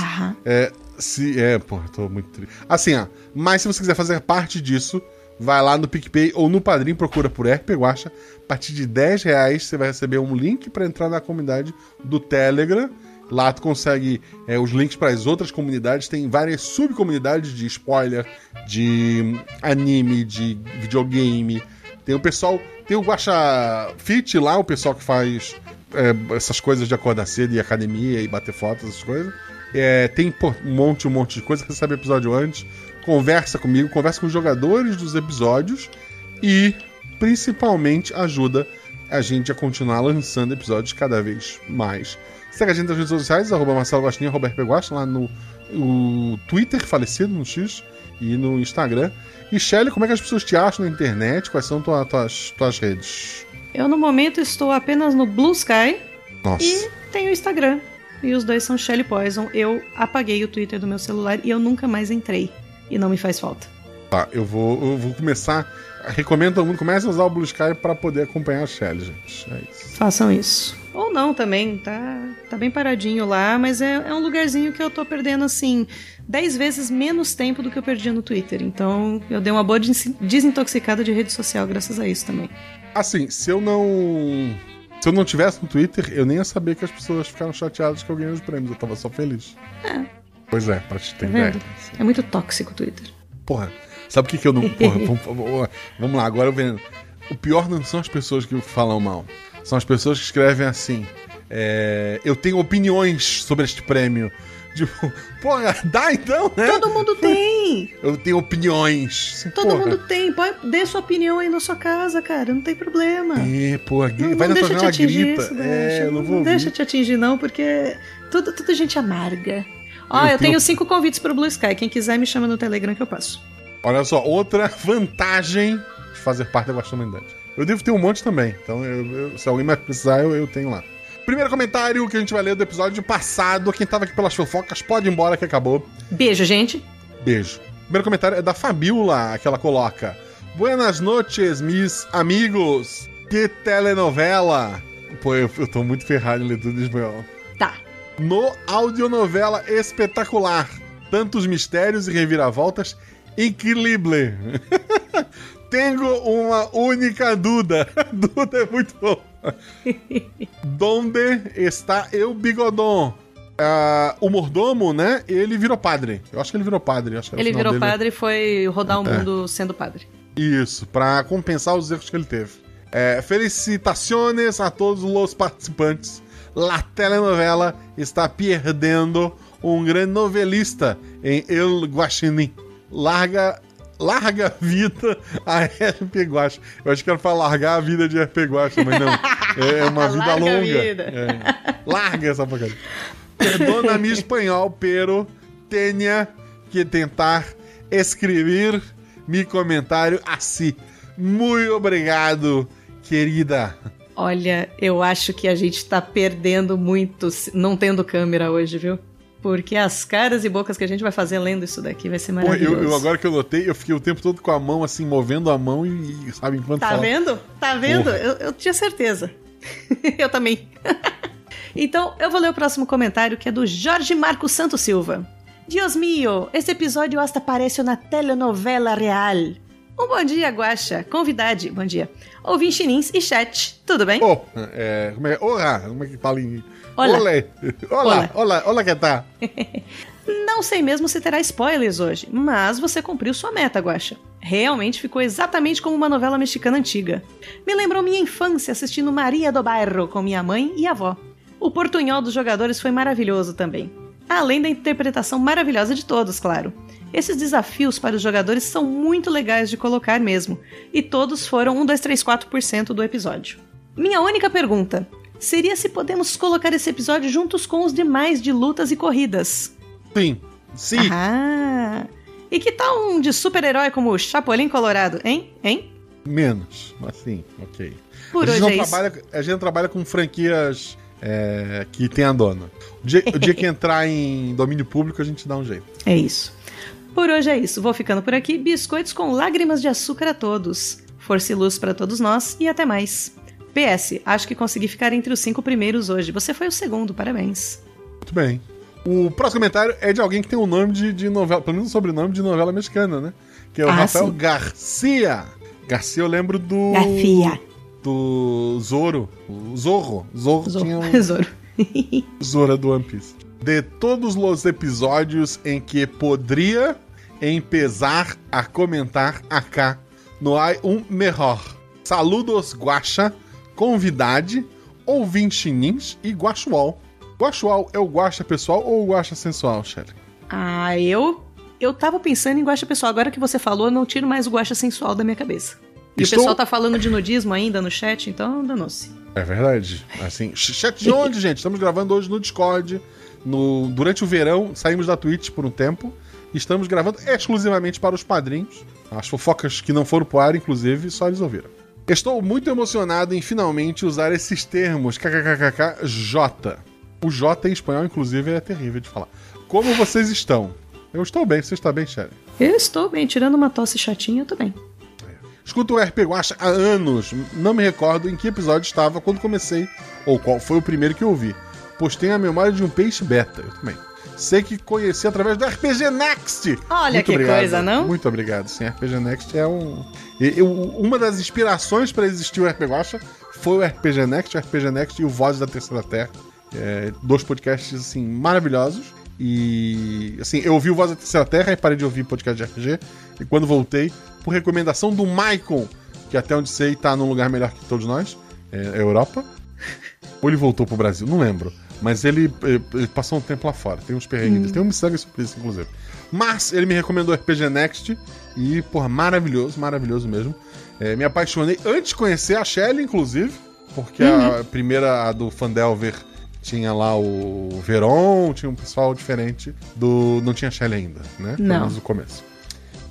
É, se, é, pô, tô muito triste. Assim, ó, mas se você quiser fazer parte disso, vai lá no PicPay ou no Padrim, procura por RP Guacha. A partir de 10 reais você vai receber um link para entrar na comunidade do Telegram. Lá tu consegue é, os links para as outras comunidades. Tem várias subcomunidades de spoiler, de anime, de videogame. Tem o pessoal, tem o Guacha Fit lá, o pessoal que faz é, essas coisas de acordar cedo e academia e bater fotos, essas coisas. É, tem um monte, um monte de coisa, recebe episódio antes, conversa comigo, conversa com os jogadores dos episódios e principalmente ajuda a gente a continuar lançando episódios cada vez mais. Segue a gente nas redes sociais, arroba Marcelo Gostinho, arroba RP Guaxa, lá no o Twitter, falecido no X, e no Instagram. E Shelly, como é que as pessoas te acham na internet? Quais são tua, tuas, tuas redes? Eu, no momento, estou apenas no Blue Sky Nossa. e tenho o Instagram. E os dois são Shelly Poison. Eu apaguei o Twitter do meu celular e eu nunca mais entrei. E não me faz falta. Tá, eu vou, eu vou começar. Recomendo todo mundo comece a usar o Blue Sky para poder acompanhar a Shelly, gente. É isso. Façam isso. Ou não também, tá, tá bem paradinho lá, mas é, é um lugarzinho que eu tô perdendo, assim, 10 vezes menos tempo do que eu perdia no Twitter. Então eu dei uma boa des- desintoxicada de rede social graças a isso também. Assim, se eu não. Se eu não tivesse no Twitter, eu nem ia saber que as pessoas ficaram chateadas que eu ganhei os prêmios. Eu tava só feliz. É. Pois é, pra te ter Tá? É muito tóxico o Twitter. Porra, sabe o que, que eu não. Porra, vamos, vamos- vamos lá, agora eu vendo. O pior não são as pessoas que falam mal. São as pessoas que escrevem assim. é, eu tenho opiniões sobre este prêmio. Tipo, porra, dá então, né? Todo mundo tem! Eu tenho opiniões. Todo porra. mundo tem. Pode, dê sua opinião aí na sua casa, cara. Não tem problema. É, Não, vai não na deixa te janela, atingir grita. isso, é, eu não vou ouvir. deixa te atingir, não, porque tudo, tudo gente amarga. Ó, Eu eu, tenho- tenho cinco convites pro Blue Sky. Quem quiser me chama no Telegram que eu passo. Olha só, outra vantagem de fazer parte da Guaxamandade. Eu devo ter um monte também, então eu- eu- se alguém mais precisar, eu, eu tenho lá. Primeiro comentário que a gente vai ler do episódio passado. Quem tava aqui pelas fofocas, pode ir embora que acabou. Beijo, gente. Beijo. Primeiro comentário é da Fabiola, que ela coloca. Buenas noches, mis amigos. Que telenovela. Pô, eu, eu tô muito ferrado em ler tudo em espanhol. Tá. No audionovela espetacular. Tantos mistérios e reviravoltas. Incrível. Tenho uma única Duda. Duda é muito bom. Donde está eu bigodon? Ah, o mordomo, né? Ele virou padre. Eu acho que ele virou padre. eu acho que Ele virou dele. padre e foi rodar o É. mundo sendo padre. Isso, pra compensar os erros que ele teve. É, felicitações a todos os participantes. La telenovela está perdendo um grande novelista em El Guaxinim. Larga, larga a vida a RP Guaxa. Eu acho que era pra largar a vida de RP Guaxa, mas não. É uma vida Larga longa. vida. É. Larga essa porcaria. Perdona-me espanhol, pero tenha que tentar escrever mi comentário assim. Muito obrigado, querida. Olha, eu acho que a gente tá perdendo muito não tendo câmera hoje, viu? Porque as caras e bocas que a gente vai fazer lendo isso daqui vai ser Pô, maravilhoso. eu, eu- agora que eu notei, eu fiquei o tempo todo com a mão assim, movendo a mão e, sabe, enquanto Tá fala. vendo? Tá vendo? Eu, eu tinha certeza. eu também. então, eu vou ler o próximo comentário que é do Jorge Marcos Santos Silva. Dios mío, esse episódio hasta parece uma telenovela real. Um bom dia, Guaxa, convidade, bom dia. Ouvintinins e chat, tudo bem? Pô, é, como é? Olá, como é que fala em. Olá. Olé. Olá, olá, olá, que tá? Não sei mesmo se terá spoilers hoje, mas você cumpriu sua meta, Guaxa. Realmente ficou exatamente como uma novela mexicana antiga. Me lembrou minha infância assistindo Maria do Bairro com minha mãe e avó. O portunhol dos jogadores foi maravilhoso também. Além da interpretação maravilhosa de todos, claro. Esses desafios para os jogadores são muito legais de colocar mesmo, e todos foram 1, 2, 3, 4% do episódio. Minha única pergunta seria se podemos colocar esse episódio juntos com os demais de lutas e corridas. Sim. Sim. Ah! E que tal um de super-herói como o Chapolin Colorado, hein? Hein? Menos. Assim, ok. Por a, gente hoje não é isso. trabalha, a gente não trabalha com franquias é, que tem a dona. O dia, o dia que entrar em domínio público, a gente dá um jeito. É isso. Por hoje é isso. Vou ficando por aqui. Biscoitos com lágrimas de açúcar a todos. Força e luz para todos nós e até mais. PS, acho que consegui ficar entre os cinco primeiros hoje. Você foi o segundo, parabéns. Muito bem. O próximo comentário é de alguém que tem um nome de, de novela, pelo menos um sobrenome de novela mexicana, né? Que é o Ah, Rafael sim. Garcia. Garcia, eu lembro do. Garcia. Do Zoro. O Zorro. Zorro, tinha um. Zoro. Zora do One Piece. De todos os episódios em que poderia empezar a comentar acá, no há um melhor. Saludos, Guaxa, convidade, ouvintinins e Guaxual. Guaxual é o Guaxa pessoal ou o Guaxa sensual, Shelly? Ah, eu. Eu tava pensando em guacha pessoal. Agora que você falou, eu não tiro mais o guacha sensual da minha cabeça. E Estou- o pessoal tá falando de nudismo ainda no chat, então danou-se. É verdade. Assim, ch- chat de onde, gente? Estamos gravando hoje no Discord. No, durante o verão, saímos da Twitch por um tempo. e Estamos gravando exclusivamente para os padrinhos. As fofocas que não foram pro ar, inclusive, só eles ouviram. Estou muito emocionado em finalmente usar esses termos kkkk J. O J em espanhol, inclusive, é terrível de falar. Como vocês estão? Eu estou bem, você está bem, Shelly? Eu estou bem, tirando uma tosse chatinha, eu tô bem. Escuto o RP Guacha há anos. Não me recordo em que episódio estava quando comecei, ou qual foi o primeiro que eu ouvi. Pois tenho a memória de um peixe beta. Eu também. Sei que conheci através do RPG Next. Olha que coisa, não? Muito obrigado. Sim, RPG Next é um. Eu- uma das inspirações para existir o RP Guacha foi o RPG Next, o RPG Next e o Voz da Terceira Terra. É, dois podcasts assim maravilhosos. E assim, eu ouvi o Voz da Terceira Terra e parei de ouvir podcast de RPG. E quando voltei, por recomendação do Maicon, que até onde sei tá num lugar melhor que todos nós, é a Europa. Ou ele voltou pro Brasil, não lembro. Mas ele, eh, ele passou um tempo lá fora. Tem uns perrengues, tem um miçanga sobre isso, inclusive. Mas ele me recomendou RPG Next e, porra, maravilhoso, maravilhoso mesmo. Eh, me apaixonei antes de conhecer a Shelly, inclusive, porque a primeira, a do Fandelver, tinha lá o Veron, tinha um pessoal diferente do. Não tinha Shelly ainda, né? Pelo Não. menos no começo.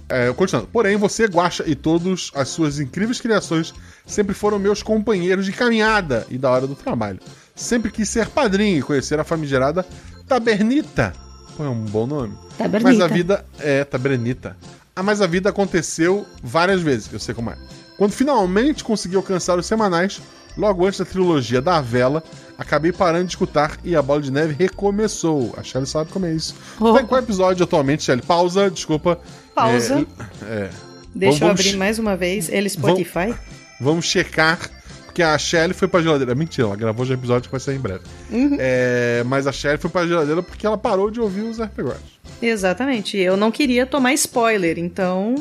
É, continuando. Porém, você, Guaxa, e todas as suas incríveis criações sempre foram meus companheiros de caminhada e da hora do trabalho. Sempre quis ser padrinho e conhecer a famigerada Tabernita. Pô, é um bom nome. Tabernita. Mas a vida. É, Tabernita. Ah, mas a vida aconteceu várias vezes, eu sei como é. Quando finalmente consegui alcançar os semanais, logo antes da trilogia da vela, acabei parando de escutar e a bola de neve recomeçou. A Shelly sabe como é isso. Oh. Tá em qual episódio atualmente, Shelly? Pausa, desculpa. Pausa. É, é. Deixa eu Vamos- abrir mais uma vez ele Spotify. Vamos checar, porque a Shelly foi pra geladeira. Mentira, ela gravou já episódio que vai sair em breve. Uhum. É, mas a Shelly foi pra geladeira porque ela parou de ouvir os RPGs. Exatamente. Eu não queria tomar spoiler, então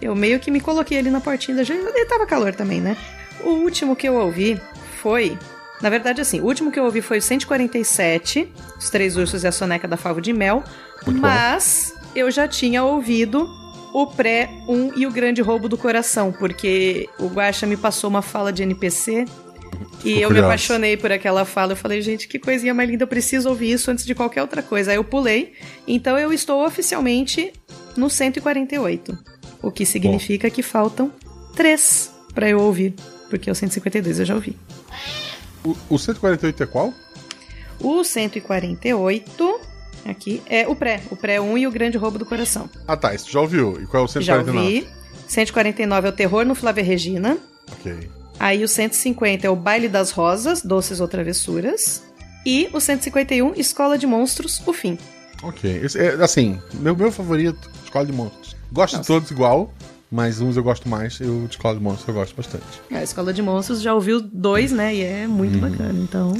eu meio que me coloquei ali na portinha da. E tava calor também, né? O último que eu ouvi foi. Na verdade, assim, o último que eu ouvi foi o 147, Os Três Ursos e a Soneca da Favo de Mel. Muito bom. mas eu já tinha ouvido o pré-1 e o Grande Roubo do Coração, porque o Guaxa me passou uma fala de NPC. E eu me curioso. apaixonei por aquela fala. Eu falei, gente, que coisinha mais linda, eu preciso ouvir isso antes de qualquer outra coisa. Aí eu pulei. Então eu estou oficialmente no 148. O que significa que faltam três pra eu ouvir. Porque o 152 eu já ouvi. O, o 148 é qual? O 148, aqui, é o pré. O pré 1 e o Grande Roubo do Coração. Ah tá, isso já ouviu. E qual é o Já 149? ouvi. 149 é o Terror no Flávia Regina. Ok. Aí o 150 é o Baile das Rosas, Doces ou Travessuras. E o 151, Escola de Monstros, o fim. Ok. Esse é, assim, meu, meu favorito, Escola de Monstros. Gosto de todos igual, mas uns eu gosto mais. Eu de Escola de Monstros eu gosto bastante. A Escola de Monstros já ouviu dois, né? E é muito Uhum. bacana, então.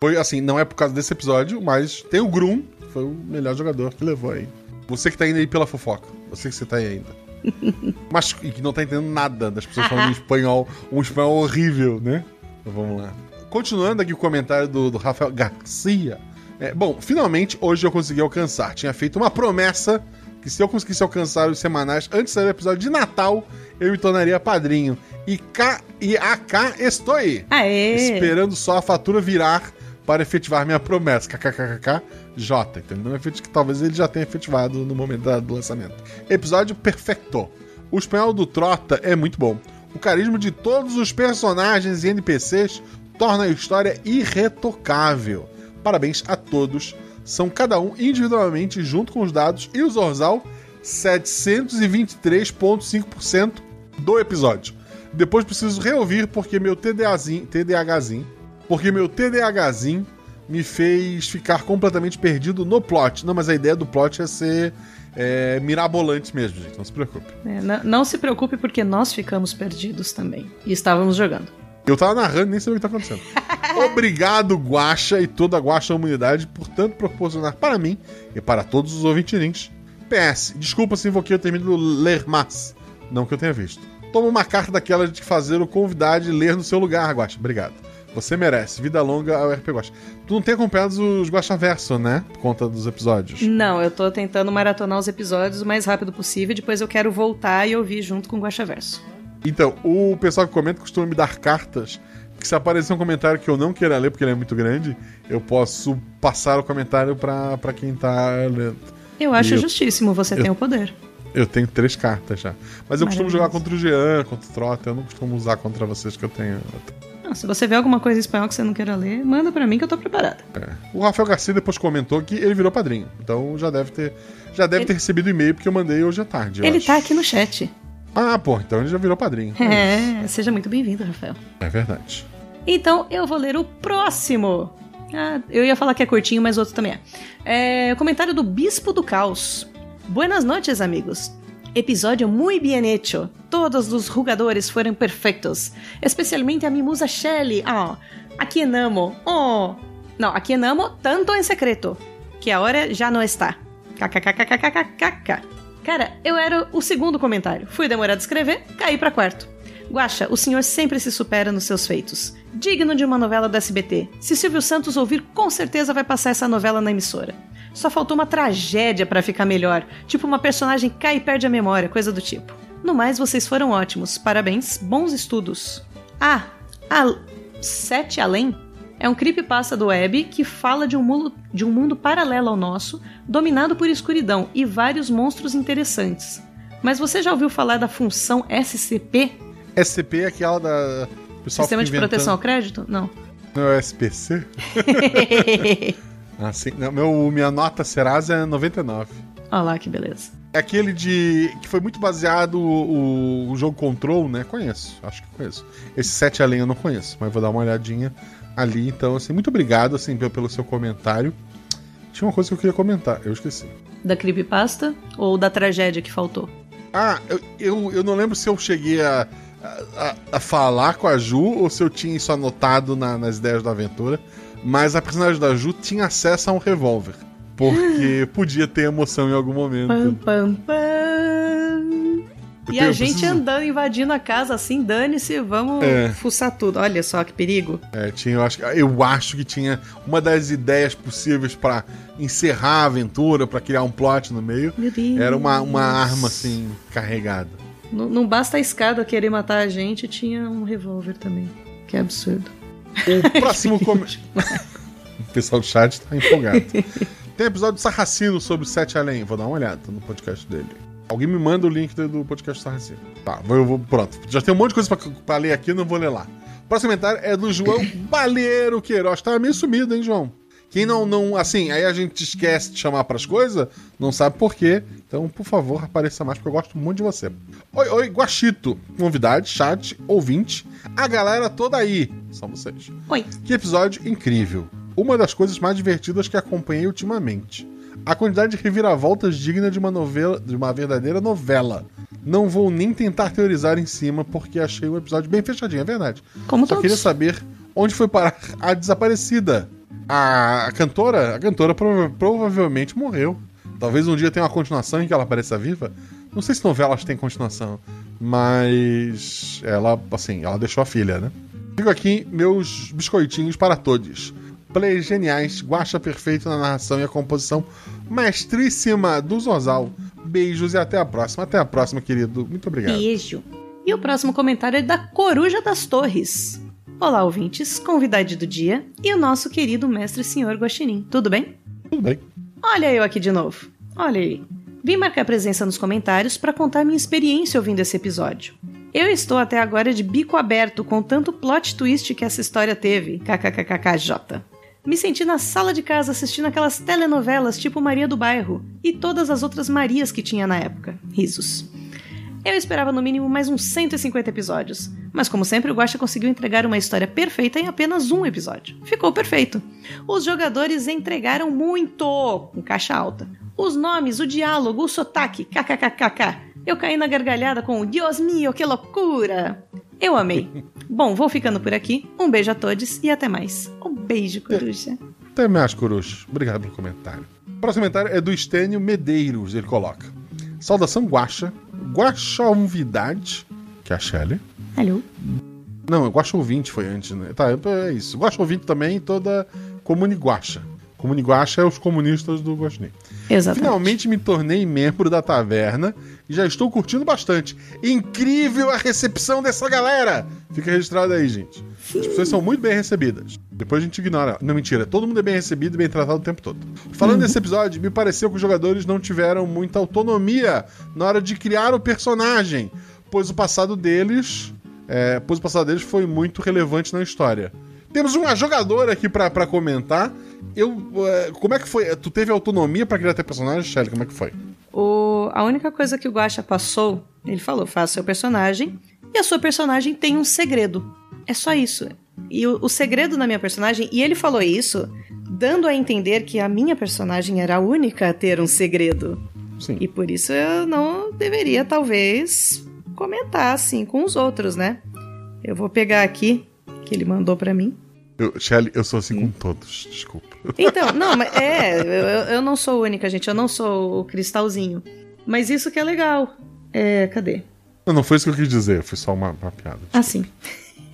Foi assim, não é por causa desse episódio, mas tem o Grum, que foi o melhor jogador que levou aí. Você que tá indo aí pela fofoca. Você que você tá aí ainda. mas e que não tá entendendo nada das pessoas falando em espanhol, um espanhol horrível, né? Então vamos lá. Continuando aqui o comentário do, do Rafael Garcia. É, bom, finalmente hoje eu consegui alcançar. Tinha feito uma promessa que se eu conseguisse alcançar os semanais antes de sair o episódio de Natal, eu me tornaria padrinho. E cá e acá estou aí. Aê! Esperando só a fatura virar para efetivar minha promessa. KKKK J. Entendeu? Efet- que Talvez ele já tenha efetivado no momento do lançamento. Episódio perfeito. O espanhol do Trota é muito bom. O carisma de todos os personagens e NPCs torna a história irretocável. Parabéns a todos. São cada um individualmente junto com os dados e o Zorzal 723,5% do episódio. Depois preciso reouvir porque meu TDAzinho, TDAHzinho, porque meu TDAHzinho me fez ficar completamente perdido no plot. Não, mas a ideia do plot é ser é, mirabolante mesmo, gente. Não se preocupe. É, n- não se preocupe, porque nós ficamos perdidos também. E estávamos jogando. Eu tava narrando e nem sabia o que tá acontecendo. Obrigado, Guaxa e toda a Guaxa Humanidade, por tanto proporcionar para mim e para todos os ouvintinins. PS, desculpa se invoquei o termo ler mas. Não que eu tenha visto. Toma uma carta daquela de fazer o convidado ler no seu lugar, Guaxa. Obrigado. Você merece. Vida longa ao RP Guaxa. Tu não tem acompanhado os Guaxa Verso, né? Por conta dos episódios. Não, eu tô tentando maratonar os episódios o mais rápido possível. Depois eu quero voltar e ouvir junto com o Guaxa Verso. Então, o pessoal que comenta costuma me dar cartas. Que se aparecer um comentário que eu não queira ler porque ele é muito grande, eu posso passar o comentário pra, pra quem tá lendo. Eu acho justíssimo, você eu- tem o poder. Eu tenho três cartas já. Mas eu costumo Maravilhoso. jogar contra o Jean, contra o Trota. Eu não costumo usar contra vocês que eu tenho. Não, se você vê alguma coisa em espanhol que você não queira ler, manda pra mim que eu tô preparada. É. O Rafael Garcia depois comentou que ele virou padrinho. Então já deve ter. Já deve Ele- ter recebido e-mail porque eu mandei hoje à tarde. Ele acho. tá aqui no chat. Ah, pô, então ele já virou padrinho. É, seja muito bem-vindo, Rafael. É verdade. Então eu vou ler o próximo. Ah, eu ia falar que é curtinho, mas outro também é. é. Comentário do Bispo do Caos. Buenas noches, amigos. Episódio muy bien hecho. Todos os jogadores foram perfeitos. Especialmente a mimosa Shelly. Oh, a quien amo. Oh. Não, a quien amo tanto em secreto. Que agora já não está. KKKKKKK. Cara, eu era o segundo comentário. Fui demorado a escrever, caí pra quarto. Guaxa, o senhor sempre se supera nos seus feitos. Digno de uma novela do SBT. Se Silvio Santos ouvir, com certeza vai passar essa novela na emissora. Só faltou uma tragédia pra ficar melhor, tipo uma personagem cai e perde a memória, coisa do tipo. No mais, vocês foram ótimos. Parabéns, bons estudos. Ah, a Sete Além é um creepypasta do web que fala de um, de um mundo paralelo ao nosso, dominado por escuridão e vários monstros interessantes. Mas você já ouviu falar da função SCP? SCP é aquela da. Sistema de inventando- proteção ao crédito? Não. Não é o SPC? Ah, sim. Não, meu, minha nota Serasa é 99. Olha lá que beleza. É aquele de. que foi muito baseado o, o jogo Control, né? Conheço, acho que conheço. Esse 7 além eu não conheço, mas vou dar uma olhadinha ali. Então, assim, muito obrigado, assim, pelo, pelo seu comentário. Tinha uma coisa que eu queria comentar, eu esqueci. Da creepypasta ou da tragédia que faltou? Ah, eu, eu, eu não lembro se eu cheguei a, a, a falar com a Ju ou se eu tinha isso anotado na- nas ideias da aventura. Mas a personagem da Ju tinha acesso a um revólver. Porque podia ter emoção em algum momento. Pam, pam, pam. E a gente preciso- andando, invadindo a casa assim, dane-se, vamos É. fuçar tudo. Olha só que perigo. É, tinha, eu, acho, eu acho que tinha uma das ideias possíveis pra encerrar a aventura, pra criar um plot no meio. Era uma, uma arma assim, carregada. Não, não basta a escada querer matar a gente, tinha um revólver também. Que absurdo. O próximo comentário. o pessoal do chat tá empolgado. Tem episódio do Sarracino sobre Sete Além. Vou dar uma olhada no podcast dele. Alguém me manda o link do podcast do Sarracino. Tá, eu vou, pronto. Já tem um monte de coisa pra, pra ler aqui, não vou ler lá. O próximo comentário é do João Baleiro Queiroz. Tava meio sumido, hein, João? Quem não, não, assim, aí a gente esquece de chamar pras coisas, não sabe por quê. Então, por favor, apareça mais, porque eu gosto muito de você. Oi, oi, Guaxito. Novidade, chat, ouvinte. A galera toda aí. São vocês. Oi. Que episódio incrível. Uma das coisas mais divertidas que acompanhei ultimamente. A quantidade de reviravoltas digna de uma novela, de uma verdadeira novela. Não vou nem tentar teorizar em cima, porque achei o episódio bem fechadinho, é verdade. Como Só todos. queria saber onde foi parar a desaparecida. A, cantora, a cantora prova- provavelmente morreu. Talvez um dia tenha uma continuação em que ela apareça viva. Não sei se novelas têm continuação, mas ela, assim, ela deixou a filha, né? Fico aqui meus biscoitinhos para todos. Plays geniais, guacha perfeito na narração e a composição mestríssima do Zozal. Beijos e até a próxima. Até a próxima, querido. Muito obrigado. Beijo. E o próximo comentário é da Coruja das Torres. Olá, ouvintes, convidado do dia e o nosso querido mestre senhor Guaxinim. Tudo bem? Tudo bem. Olha eu aqui de novo. Olha aí. Vim marcar presença nos comentários para contar minha experiência ouvindo esse episódio. Eu estou até agora de bico aberto com tanto plot twist que essa história teve. KKKKJ. Me senti na sala de casa assistindo aquelas telenovelas tipo Maria do Bairro e todas as outras Marias que tinha na época. Risos. Eu esperava no mínimo mais uns 150 episódios, mas como sempre o Guaxa conseguiu entregar uma história perfeita em apenas um episódio. Ficou perfeito. Os jogadores entregaram muito, com caixa alta. Os nomes, o diálogo, o sotaque, kkkk. Eu caí na gargalhada com o Dios mío, que loucura! Eu amei. Bom, vou ficando por aqui. Um beijo a todos e até mais. Um beijo, coruja. Até mais, Coruja. Obrigado pelo comentário. O próximo comentário é do Estênio Medeiros. Ele coloca: Saudação Guaxa, Guaxaumvidade, que é a Shelly. Alô? Não, Guaxa Ouvinte foi antes, né? Tá, é isso. Guaxa Ouvinte também e toda Comuni Guaxa. Comuni Guaxa é os comunistas do Guaxinim. Exatamente. Finalmente me tornei membro da taverna e já estou curtindo bastante. Incrível a recepção dessa galera! Fica registrado aí, gente. As pessoas são muito bem recebidas. Depois a gente ignora. Não, mentira. Todo mundo é bem recebido e bem tratado o tempo todo. Falando desse episódio, me pareceu que os jogadores não tiveram muita autonomia na hora de criar o personagem, pois o passado deles, é, pois o passado deles foi muito relevante na história. Temos uma jogadora aqui pra comentar. Eu, é, como é que foi? Tu teve autonomia pra criar teu personagem, Shelly? Como é que foi? O- a única coisa que o Guaxa passou, ele falou: faça seu personagem e a sua personagem tem um segredo. É só isso. E o, o segredo na minha personagem, e ele falou isso dando a entender que a minha personagem era a única a ter um segredo. Sim. E por isso eu não deveria, talvez, comentar assim com os outros, né? Eu vou pegar aqui, que ele mandou pra mim. Eu, Shelly, eu sou assim com todos, desculpa. Então, não, mas é, eu, eu não sou única, gente, eu não sou o cristalzinho. Mas isso que é legal. É, cadê? Não, não foi isso que eu quis dizer, foi só uma, uma piada. Ah, sim.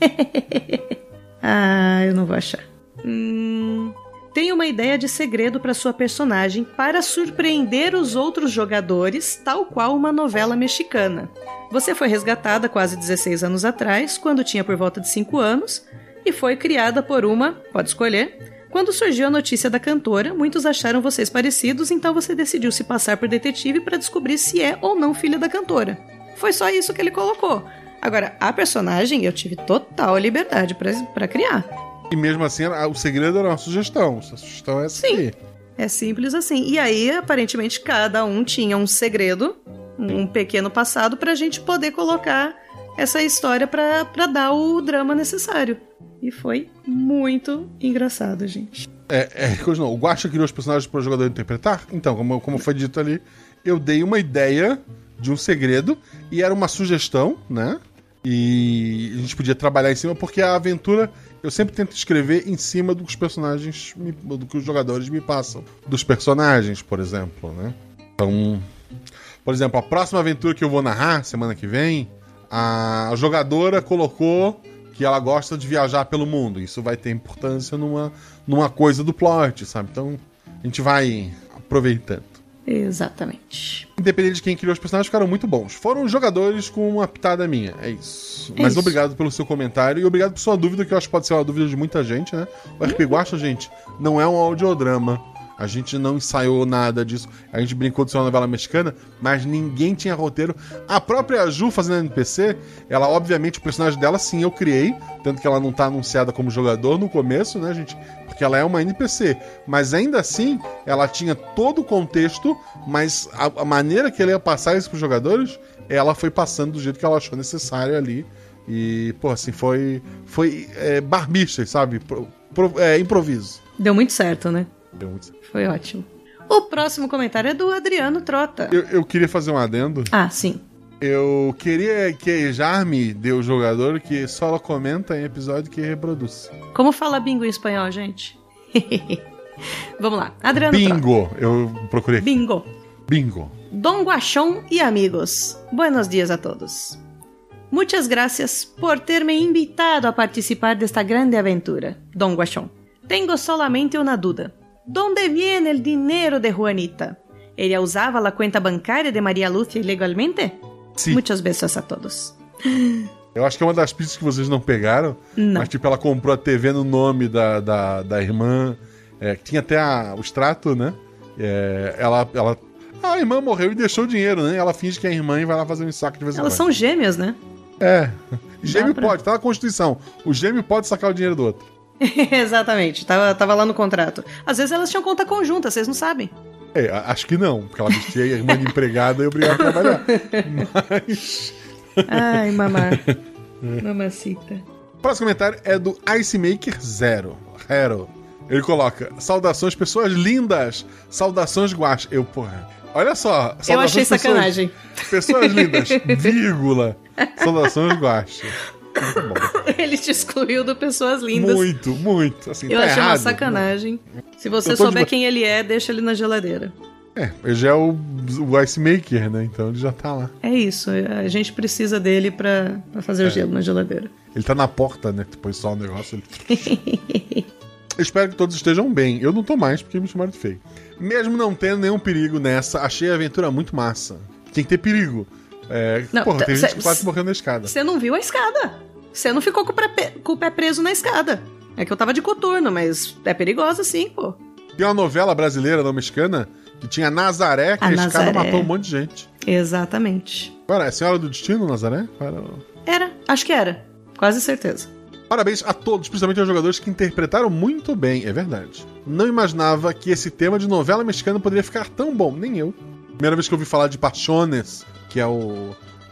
ah, eu não vou achar. Hum, tem uma ideia de segredo para sua personagem para surpreender os outros jogadores, tal qual uma novela mexicana. Você foi resgatada quase 16 anos atrás, quando tinha por volta de 5 anos, e foi criada por uma, pode escolher. Quando surgiu a notícia da cantora, muitos acharam vocês parecidos, então você decidiu se passar por detetive para descobrir se é ou não filha da cantora. Foi só isso que ele colocou. Agora, a personagem eu tive total liberdade pra pra criar. E mesmo assim, o segredo era uma sugestão. A sugestão é essa Sim. aqui. É simples assim. E aí, aparentemente, cada um tinha um segredo, um pequeno passado, pra gente poder colocar essa história pra dar o drama necessário. E foi muito engraçado, gente. É, é, continua. O Guacha criou os personagens para o jogador interpretar? Então, como, como foi dito ali, eu dei uma ideia de um segredo e era uma sugestão, né? E a gente podia trabalhar em cima, porque a aventura eu sempre tento escrever em cima dos personagens, me- do que os jogadores me passam. Dos personagens, por exemplo, né? Então. Por exemplo, a próxima aventura que eu vou narrar, semana que vem, a jogadora colocou que ela gosta de viajar pelo mundo. Isso vai ter importância numa, numa coisa do plot, sabe? Então a gente vai aproveitando. Exatamente. Independente de quem criou os personagens, ficaram muito bons. Foram jogadores com uma pitada minha. É isso. É Mas isso. obrigado pelo seu comentário e obrigado por sua dúvida, que eu acho que pode ser uma dúvida de muita gente, né? O RP Guacha, gente, não é um audiodrama. A gente não ensaiou nada disso. A gente brincou de ser uma novela mexicana, mas ninguém tinha roteiro. A própria Ju fazendo NPC, ela, obviamente, o personagem dela, sim, eu criei. Tanto que ela não tá anunciada como jogador no começo, né, gente? Porque ela é uma NPC. Mas ainda assim, ela tinha todo o contexto, mas a, a maneira que ela ia passar isso pros jogadores, ela foi passando do jeito que ela achou necessário ali. E, pô, assim, foi. Foi é, barbicha, sabe? Pro- pro- é, improviso. Deu muito certo, né? Deu muito certo. Foi ótimo. O próximo comentário é do Adriano Trota. Eu, eu queria fazer um adendo. Ah, sim. Eu queria queijar-me de o jogador que só comenta em episódio que reproduz. Como fala bingo em espanhol, gente? Vamos lá. Adriano Trota. Bingo! Eu procurei aqui. Bingo. Bingo. Don Guachón y amigos, buenos días a todos. Muchas gracias por terme invitado a participar de esta grande aventura, Don Guachón. Tengo solamente una duda. ¿Dónde viene el dinero de Juanita? ¿Ella usaba la cuenta bancaria de María Lucia ilegalmente? Sim. Muchos besos a todos. Eu acho que é uma das pistas que vocês não pegaram. Não. Mas, tipo, ela comprou a TV no nome da, da, da irmã. É, que tinha até a- o extrato, né? É, ela, ela. A irmã morreu e deixou o dinheiro, né? Ela finge que é a irmã e vai lá fazer um saque de vez em Elas quando. são gêmeas, né? É. Gêmeo pra- pode, tá na Constituição. O gêmeo pode sacar o dinheiro do outro. Exatamente, tava, tava lá no contrato. Às vezes elas tinham conta conjunta, vocês não sabem. É, acho que não, porque ela vestia a irmã de empregada e obrigava a trabalhar. Mas. Ai, mamá. Mamacita. O próximo comentário é do Ice Maker Zero. Hero. Ele coloca: Saudações, pessoas lindas! Saudações, guache. Eu, porra. Olha só. Eu achei pessoas- sacanagem. Pessoas lindas, vírgula. Saudações, guache. Ele te excluiu do Pessoas Lindas. Muito, muito. Assim, Eu tá achei uma errado. sacanagem. Se você souber de- quem ele é, deixa ele na geladeira. É, ele já é o, o Ice Maker, né? Então ele já tá lá. É isso, a gente precisa dele pra, pra fazer o gelo na geladeira. Ele tá na porta, né? Depois só o negócio. Ele... Eu espero que todos estejam bem. Eu não tô mais porque me chamaram de feio. Mesmo não tendo nenhum perigo nessa, achei a aventura muito massa. Tem que ter perigo. É, Não, porra, tem gente que quase morreu na escada. Você não viu a escada. Você não ficou com o, pé, com o pé preso na escada. É que eu tava de coturno, mas é perigosa sim, pô. Tem uma novela brasileira, não mexicana, que tinha Nazaré, que A a, escada Nazaré. matou um monte de gente. Exatamente. Agora, é Senhora do Destino, Nazaré? Qual era acho que era. Quase certeza. Parabéns a todos, principalmente aos jogadores que interpretaram muito bem, é verdade. Não imaginava que esse tema de novela mexicana poderia ficar tão bom, nem eu. Primeira vez que eu ouvi falar de Pasiones, que é o.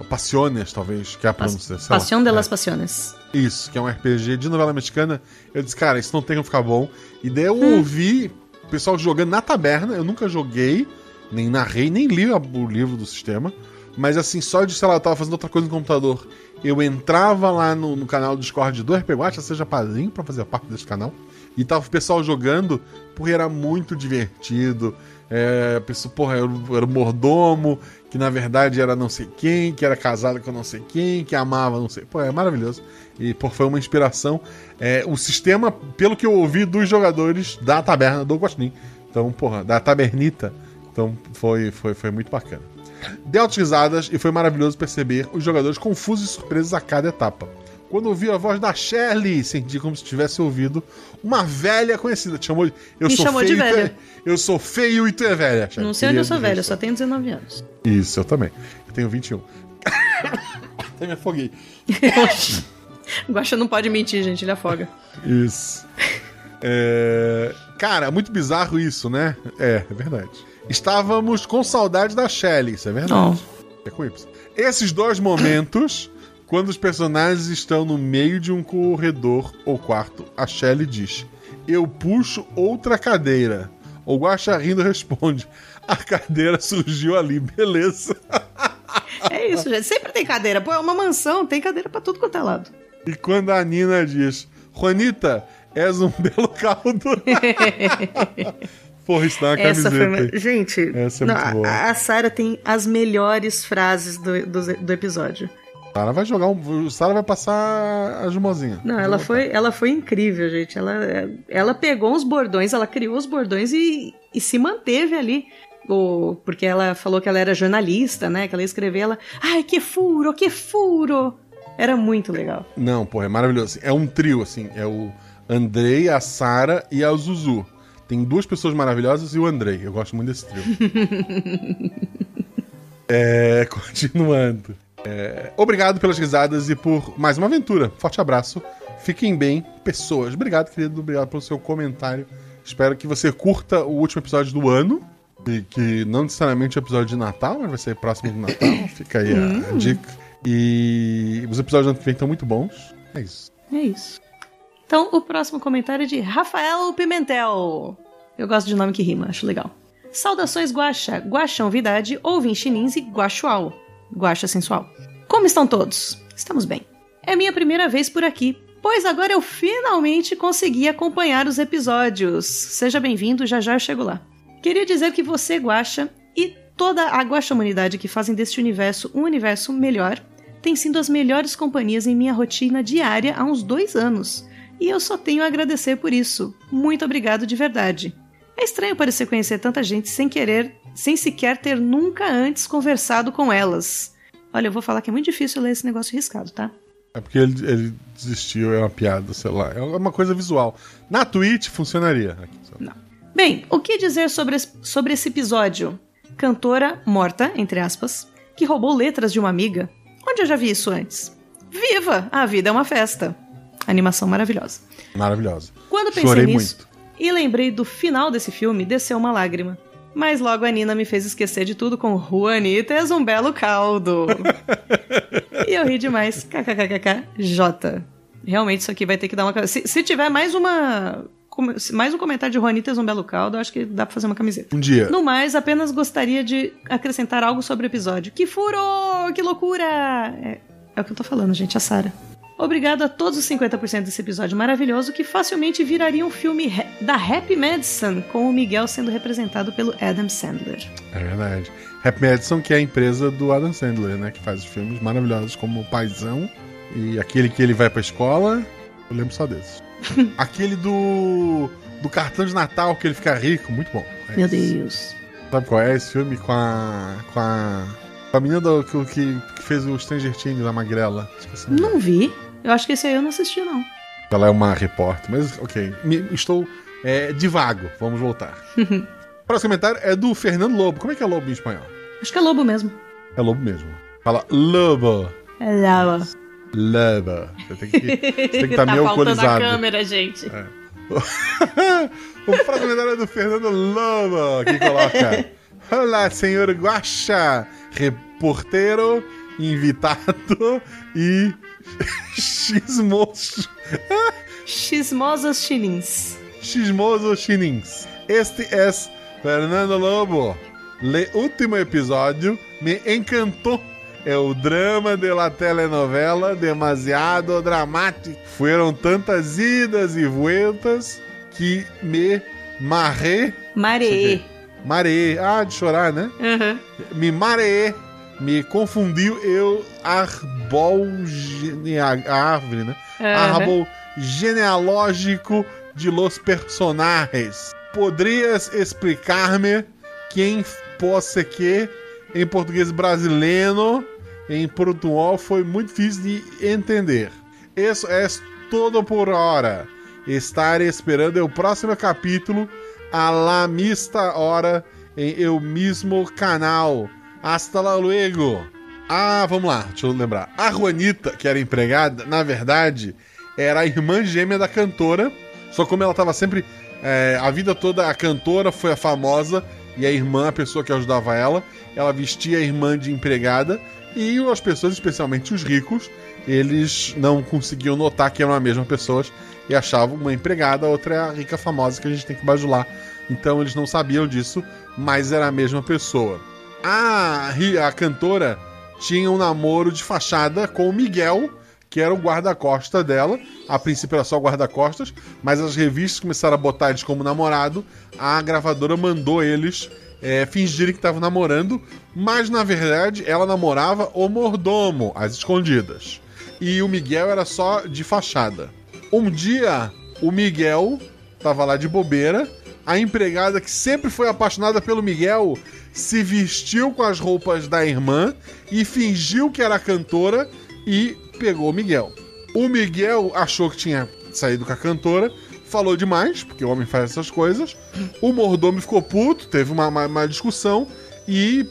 Passiones, talvez, que é a pronúncia. lá. Passion de É. las Passiones. Isso, que é um RPG de novela mexicana. Eu disse, cara, isso não tem como ficar bom. E daí eu Hum. ouvi o pessoal jogando na taberna. Eu nunca joguei, nem narrei, nem li o livro do sistema. Mas assim, só de, sei lá, eu tava fazendo outra coisa no computador. Eu entrava lá no, no canal do Discord do RPG Watch, seja padrinho pra fazer parte desse canal. E tava o pessoal jogando, porque era muito divertido. É, a pessoa, porra, era, era mordomo, que na verdade era não sei quem, que era casado com não sei quem, que amava não sei. Pô, é maravilhoso. E pô, foi uma inspiração. É, o sistema, pelo que eu ouvi dos jogadores da taberna do Guaxinim. Então, porra, da tabernita. Então foi, foi, foi muito bacana. Deu risadas e foi maravilhoso perceber os jogadores confusos e surpresos a cada etapa. Quando ouvi a voz da Shirley, senti como se tivesse ouvido uma velha conhecida. Te chamou de. Eu Me sou chamou feio de tu é- velha. eu sou feio e tu é velha. Shirley. Não sei onde eu sou velha, eu só tenho 19 anos. Isso, eu também. Eu tenho 21. Até me afoguei. Guaxa não pode mentir, gente, ele afoga. Isso. É, Cara, muito bizarro isso, né? É, é verdade. Estávamos com saudade da Shelley, isso é verdade. É com Y. Esses dois momentos, quando os personagens estão no meio de um corredor ou quarto, a Shelley diz: Eu puxo outra cadeira. O Guaxa rindo responde: A cadeira surgiu ali, beleza. É isso, gente. Sempre tem cadeira. Pô, é uma mansão, tem cadeira pra tudo quanto é lado. E quando a Nina diz: Juanita, és um belo caldo. Porra, isso dá uma Essa foi. camiseta. Gente, Essa é não, a- a Sarah tem as melhores frases do, do, do episódio. Sara vai jogar um. Sara vai passar a jumozinha. Não, ela foi, ela foi incrível, gente. Ela, ela pegou uns bordões, ela criou os bordões e, e se manteve ali. O, porque ela falou que ela era jornalista, né? Que ela ia escrever, ela. Ai, que furo, que furo! Era muito legal. Não, porra, é maravilhoso. É um trio, assim. É o Andrei, a Sara e a Zuzu. Tem duas pessoas maravilhosas e o Andrei. Eu gosto muito desse trio. é, continuando. É, obrigado pelas risadas e por mais uma aventura. Forte abraço. Fiquem bem, pessoas. Obrigado, querido. Obrigado pelo seu comentário. Espero que você curta o último episódio do ano. E que não necessariamente é o episódio de Natal, mas vai ser próximo do Natal. Fica aí a- a dica. E os episódios do ano que vem estão muito bons. É isso. É isso. Então, o próximo comentário é de Rafael Pimentel. Eu gosto de nome que rima, acho legal. Saudações Guaxa, Guaxão Vidade, Ouvem Chinins e Guaxual. Guaxa Sensual. Como estão todos? Estamos bem. É minha primeira vez por aqui, pois agora eu finalmente consegui acompanhar os episódios. Seja bem-vindo, já já eu chego lá. Queria dizer que você, Guaxa, e toda a Guaxa Humanidade que fazem deste universo um universo melhor, têm sido as melhores companhias em minha rotina diária há uns dois anos. E eu só tenho a agradecer por isso. Muito obrigado de verdade. É estranho parecer conhecer tanta gente sem querer, sem sequer ter nunca antes conversado com elas. Olha, eu vou falar que é muito difícil ler esse negócio riscado, tá? É porque ele, ele desistiu, é uma piada, sei lá. É uma coisa visual. Na Twitch funcionaria. Aqui, só. Bem, o que dizer sobre, sobre esse episódio? Cantora morta, entre aspas, que roubou letras de uma amiga. Onde eu já vi isso antes? Viva! A vida é uma festa. Animação maravilhosa. Maravilhosa. Quando pensei Chorei nisso muito. E lembrei do final desse filme, desceu uma lágrima. Mas logo a Nina me fez esquecer de tudo com Juanita és um belo caldo. e eu ri demais. KKKKK J. Realmente isso aqui vai ter que dar uma. Se, se tiver mais uma. Mais um comentário de Juanita és um belo caldo, acho que dá pra fazer uma camiseta. Um dia. No mais, apenas gostaria de acrescentar algo sobre o episódio. Que furo! Que loucura! É, é o que eu tô falando, gente, a Sara. Obrigado a todos os 50% desse episódio maravilhoso que facilmente viraria um filme da Happy Madison, com o Miguel sendo representado pelo Adam Sandler. É verdade. Happy Madison, que é a empresa do Adam Sandler, né? Que faz filmes maravilhosos como O Paizão e aquele que ele vai pra escola. Eu lembro só desse. aquele do. do cartão de Natal que ele fica rico, muito bom. É Meu. Deus. Sabe qual é esse filme? Com a. com a. com a menina do- que, que, fez o Stranger Things, a Magrela. Não vi. Eu acho que esse aí eu não assisti, não. Ela é uma repórter, mas ok. Me- estou é, divago. Vamos voltar. Próximo comentário é do Fernando Lobo. Como é que é lobo em espanhol? Acho que é lobo mesmo. É lobo mesmo. Fala lobo. É lobo. Lobo. Você tem que, você tem que estar tá meio faltando a alcoolizado. câmera, gente. o próximo comentário é do Fernando Lobo, que coloca: Olá, senhor Guaxa, reporteiro, invitado e xismoso. Xismosas chinins. Chismoso Chinins. Este é Fernando Lobo. O último episódio me encantou. É o drama de la telenovela demasiado dramático. Foram tantas idas e vueltas que me marrei. Mareê. Marei. Ah, de chorar, né? Aham. Me mareei. Me confundiu eu arbol gene... a árvore, né? Aham. árbol genealógico de los personagens. Poderias explicar-me quem possa que em português brasileiro, em português foi muito difícil de entender. Isso é todo por hora. Estar esperando o próximo capítulo a la mista hora em eu mesmo canal. Hasta luego. Ah, vamos lá, deixa eu lembrar. A Juanita, que era empregada, na verdade, era a irmã gêmea da cantora. Só como ela tava sempre. é, a vida toda, a cantora foi a famosa e a irmã, a pessoa que ajudava ela. Ela vestia a irmã de empregada. E as pessoas, especialmente os ricos, eles não conseguiam notar que eram a mesma pessoa e achavam uma empregada, a outra é a rica famosa que a gente tem que bajular. Então eles não sabiam disso, mas era a mesma pessoa. A, ri- a cantora tinha um namoro de fachada com o Miguel, que era o guarda-costa dela. A princípio era só guarda-costas, mas as revistas começaram a botar eles como namorado. A gravadora mandou eles é, fingirem que estavam namorando, mas na verdade ela namorava o mordomo, às escondidas. E o Miguel era só de fachada. Um dia, o Miguel tava lá de bobeira. A empregada que sempre foi apaixonada pelo Miguel se vestiu com as roupas da irmã e fingiu que era cantora e pegou o Miguel. O Miguel achou que tinha saído com a cantora, falou demais, porque o homem faz essas coisas. O mordomo ficou puto, teve uma, uma, uma discussão e,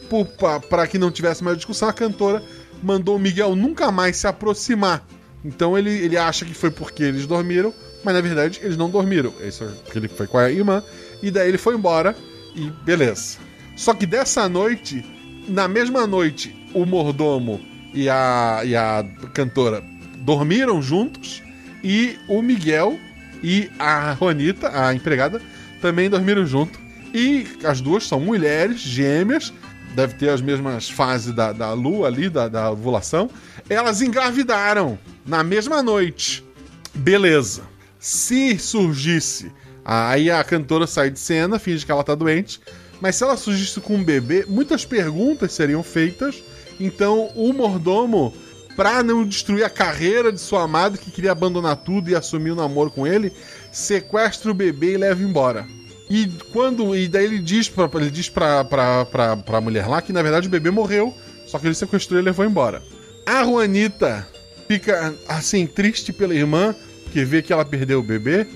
para que não tivesse mais discussão, a cantora mandou o Miguel nunca mais se aproximar. Então ele, ele acha que foi porque eles dormiram, mas na verdade eles não dormiram. Isso é porque ele foi com a irmã, e daí ele foi embora e beleza. Só que dessa noite, na mesma noite, o mordomo e a, e a cantora dormiram juntos e o Miguel e a Juanita, a empregada, também dormiram junto. E as duas são mulheres gêmeas, deve ter as mesmas fases da, da lua ali, da, da ovulação. Elas engravidaram na mesma noite. Beleza. Se surgisse, aí a cantora sai de cena, finge que ela tá doente. Mas se ela surgisse com um bebê, muitas perguntas seriam feitas então o mordomo, pra não destruir a carreira de sua amada que queria abandonar tudo e assumir o namoro com ele, sequestra o bebê e leva embora. E quando. E daí ele diz pra, ele diz pra, pra, pra, pra mulher lá que na verdade o bebê morreu, só que ele sequestrou e levou embora. A Juanita fica assim, triste pela irmã, porque vê que ela perdeu o bebê.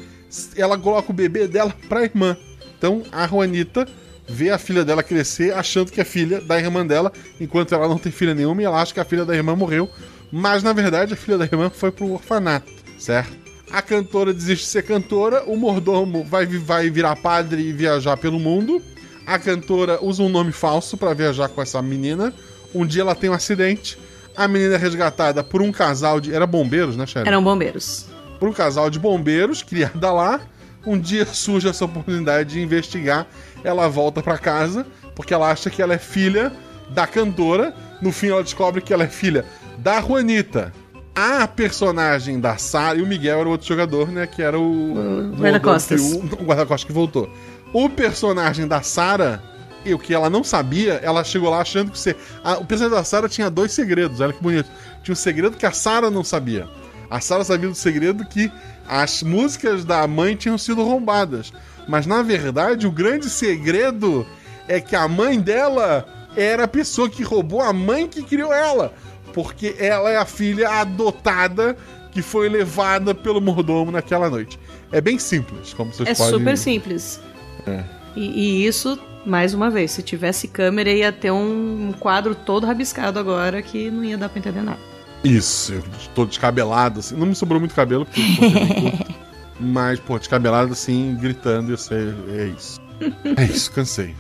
Ela coloca o bebê dela pra irmã. Então a Juanita vê a filha dela crescer achando que é filha da irmã dela, enquanto ela não tem filha nenhuma e ela acha que a filha da irmã morreu. Mas na verdade a filha da irmã foi pro orfanato, certo? A cantora desiste de ser cantora, o mordomo vai, vai virar padre e viajar pelo mundo. A cantora usa um nome falso para viajar com essa menina. Um dia ela tem um acidente. A menina é resgatada por um casal de. Era bombeiros, né, Sharon? Eram bombeiros. Por um casal de bombeiros, criada lá. Um dia surge essa oportunidade de investigar ela volta para casa porque ela acha que ela é filha da cantora. No fim, ela descobre que ela é filha da Juanita. A personagem da Sarah e o Miguel era o outro jogador, né? Que era o. Guarda-costas. O, o guarda-costas que voltou. O personagem da Sarah, e o que ela não sabia, ela chegou lá achando que você. A, o personagem da Sarah tinha dois segredos, olha que bonito. Tinha um segredo que a Sarah não sabia. A Sarah sabia do segredo que as músicas da mãe tinham sido roubadas. Mas na verdade, o grande segredo é que a mãe dela era a pessoa que roubou a mãe que criou ela. Porque ela é a filha adotada que foi levada pelo mordomo naquela noite. É bem simples, como vocês é podem... É super simples. É. E, e, isso, mais uma vez, se tivesse câmera ia ter um quadro todo rabiscado agora que não ia dar pra entender nada. Isso, eu tô descabelado, assim. Não me sobrou muito cabelo, porque eu Mas, pô, descabelado assim, gritando, eu sei, é isso. É isso, cansei.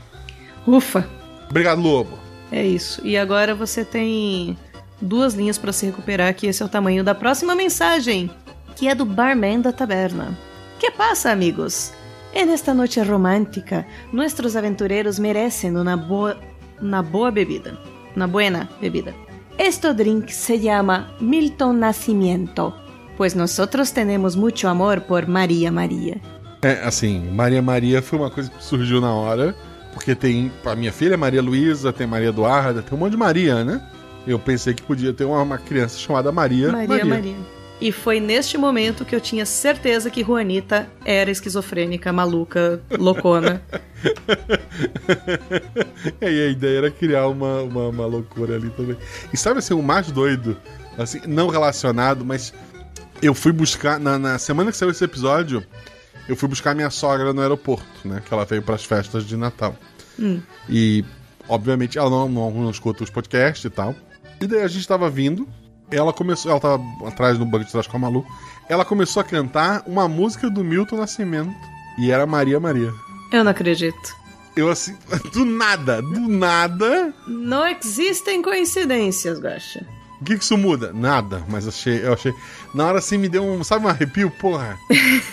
Ufa. Obrigado, Lobo. É isso. E agora você tem duas linhas para se recuperar, que esse é o tamanho da próxima mensagem, que é do barman da taberna. Que passa, amigos? En esta noite romântica, nossos aventureiros merecem uma boa, uma boa bebida. Uma buena bebida. Este drink se chama Milton Nascimento pois nós temos muito amor por Maria Maria. É, assim, Maria Maria foi uma coisa que surgiu na hora, porque tem a minha filha Maria Luísa, tem Maria Eduarda, tem um monte de Maria, né? Eu pensei que podia ter uma, uma criança chamada Maria Maria. Maria Maria. E foi neste momento que eu tinha certeza que Juanita era esquizofrênica, maluca, loucona. e a ideia era criar uma, uma, uma, loucura ali também. E sabe assim, o mais doido, assim, não relacionado, mas eu fui buscar, na, na, semana que saiu esse episódio, eu fui buscar minha sogra no aeroporto, né? Que ela veio para as festas de Natal. Hum. E, obviamente, ela não, não, não escuta os podcasts e tal. E daí a gente tava vindo, ela começou, ela tava atrás no banco de trás com a Malu, ela começou a cantar uma música do Milton Nascimento. E era Maria Maria. Eu não acredito. Eu assim, do nada, do nada. Não existem coincidências, Gacha. O que, que isso muda? Nada, mas achei, eu achei. Na hora assim me deu um. Sabe um arrepio? Porra!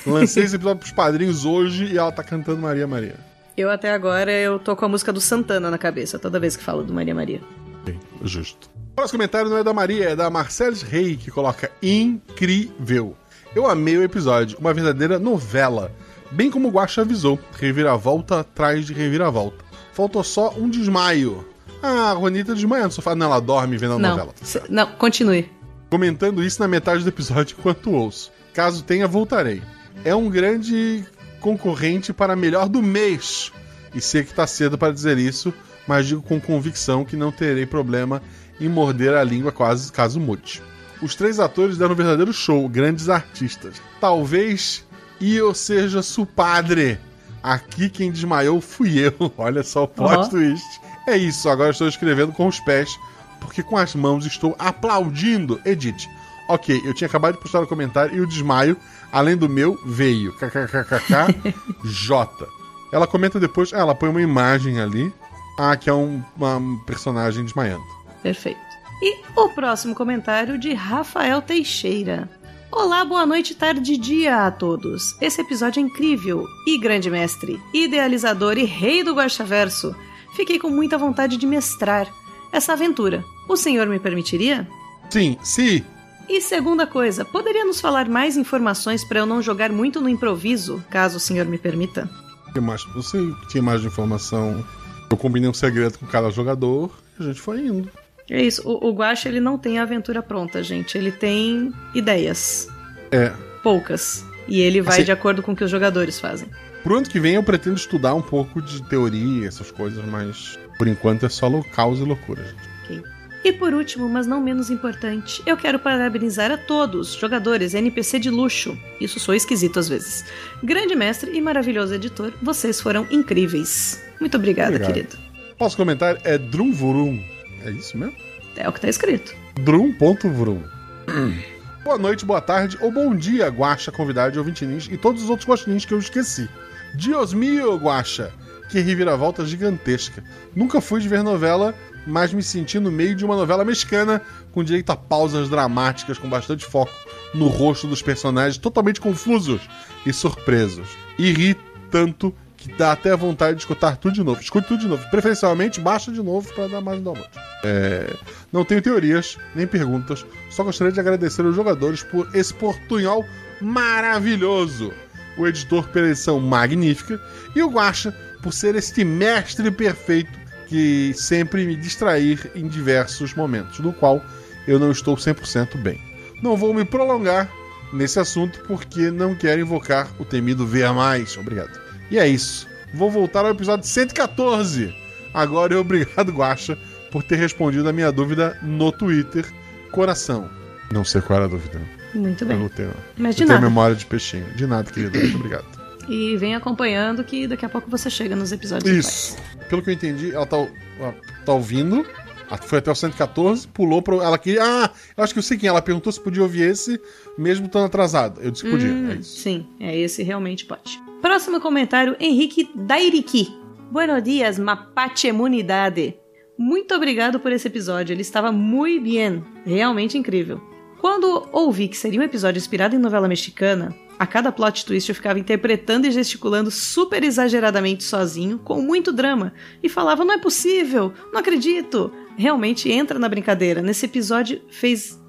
Lancei esse episódio pros padrinhos hoje e ela tá cantando Maria Maria. Eu até agora eu tô com a música do Santana na cabeça toda vez que falo do Maria Maria. Bem, justo. O próximo comentário não é da Maria, é da Marceles Rey, que coloca incrível. Eu amei o episódio, uma verdadeira novela. Bem como o Guaxa avisou, reviravolta atrás de reviravolta. Faltou só um desmaio. Ah, a Ronita desmaia no sofá. Não, ela dorme vendo a Não, novela. tá não, continue. Comentando isso na metade do episódio enquanto ouço. Caso tenha, voltarei. É um grande concorrente para melhor do mês. E sei que tá cedo para dizer isso, mas digo com convicção que não terei problema em morder a língua quase caso mude. Os três atores deram um verdadeiro show, grandes artistas. Talvez eu seja su padre. Aqui quem desmaiou fui eu. Olha só o plot Ó. twist. É isso, agora estou escrevendo com os pés, porque com as mãos estou aplaudindo. Edith. Ok, eu tinha acabado de postar o comentário e o desmaio, além do meu, veio. KKKKK J. Ela comenta depois, ah, ela põe uma imagem ali. Ah, que é um, uma personagem desmaiando. Perfeito. E o próximo comentário de Rafael Teixeira. Olá, boa noite, tarde e dia a todos. Esse episódio é incrível e grande mestre, idealizador e rei do Guaxaverso. Fiquei com muita vontade de mestrar essa aventura. O senhor me permitiria? Sim, sim. E segunda coisa, poderia nos falar mais informações para eu não jogar muito no improviso, caso o senhor me permita? Que mais? Você tinha mais de informação. Eu combinei um segredo com cada jogador e a gente foi indo. É isso, o, o Guaxa ele não tem a aventura pronta, gente. Ele tem ideias. É. Poucas. E ele vai Assim- de acordo com o que os jogadores fazem. Pro ano que vem eu pretendo estudar um pouco de teoria, essas coisas, mas por enquanto é só caos e loucura, gente. E por último, mas não menos importante, eu quero parabenizar a todos, jogadores, NPC de luxo. Isso sou esquisito às vezes. Grande mestre e maravilhoso editor, vocês foram incríveis. Muito obrigada, Obrigado. querido. Nosso comentário é Drumvurum. É isso mesmo? É o que tá escrito. Drum.vrum. boa noite, boa tarde ou bom dia, Guaxa, convidado, ouvinte ninja e todos os outros guaxinins que eu esqueci. Dios mio, Guaxa! Que reviravolta gigantesca. Nunca fui de ver novela, mas me senti no meio de uma novela mexicana com direito a pausas dramáticas com bastante foco no rosto dos personagens totalmente confusos e surpresos. E ri tanto que dá até vontade de escutar tudo de novo. Escute tudo de novo. Preferencialmente, baixa de novo para dar mais download. É, Não tenho teorias, nem perguntas. Só gostaria de agradecer aos jogadores por esse portunhol maravilhoso. O editor pela edição magnífica. E o Guaxa por ser este mestre perfeito que sempre me distrair em diversos momentos, no qual eu não estou 100% bem. Não vou me prolongar nesse assunto porque não quero invocar o temido ver mais. Obrigado. E é isso. Vou voltar ao episódio 114. Agora eu obrigado, Guaxa, por ter respondido a minha dúvida no Twitter. Coração. Não sei qual era a dúvida. Muito Eu bem. não tenho, Mas eu de tenho nada. memória de peixinho. De nada, querido. Muito obrigado. E vem acompanhando que daqui a pouco você chega nos episódios Isso. Pelo que eu entendi, ela tá, ela tá ouvindo. Ah, Foi até o 114, pulou pro. Ela queria. Ah, eu acho que eu sei quem. Ela perguntou se podia ouvir esse, mesmo estando atrasado. Eu disse que podia. Hum, É isso. Sim, é esse realmente pode. Próximo comentário, Henrique Dairiki. Buenos dias, mapache emunidade. Muito obrigado por esse episódio, ele estava muito bem, realmente incrível. Quando ouvi que seria um episódio inspirado em novela mexicana, a cada plot twist eu ficava interpretando e gesticulando super exageradamente sozinho, com muito drama, e falava: não é possível, não acredito. Realmente entra na brincadeira. Nesse episódio fez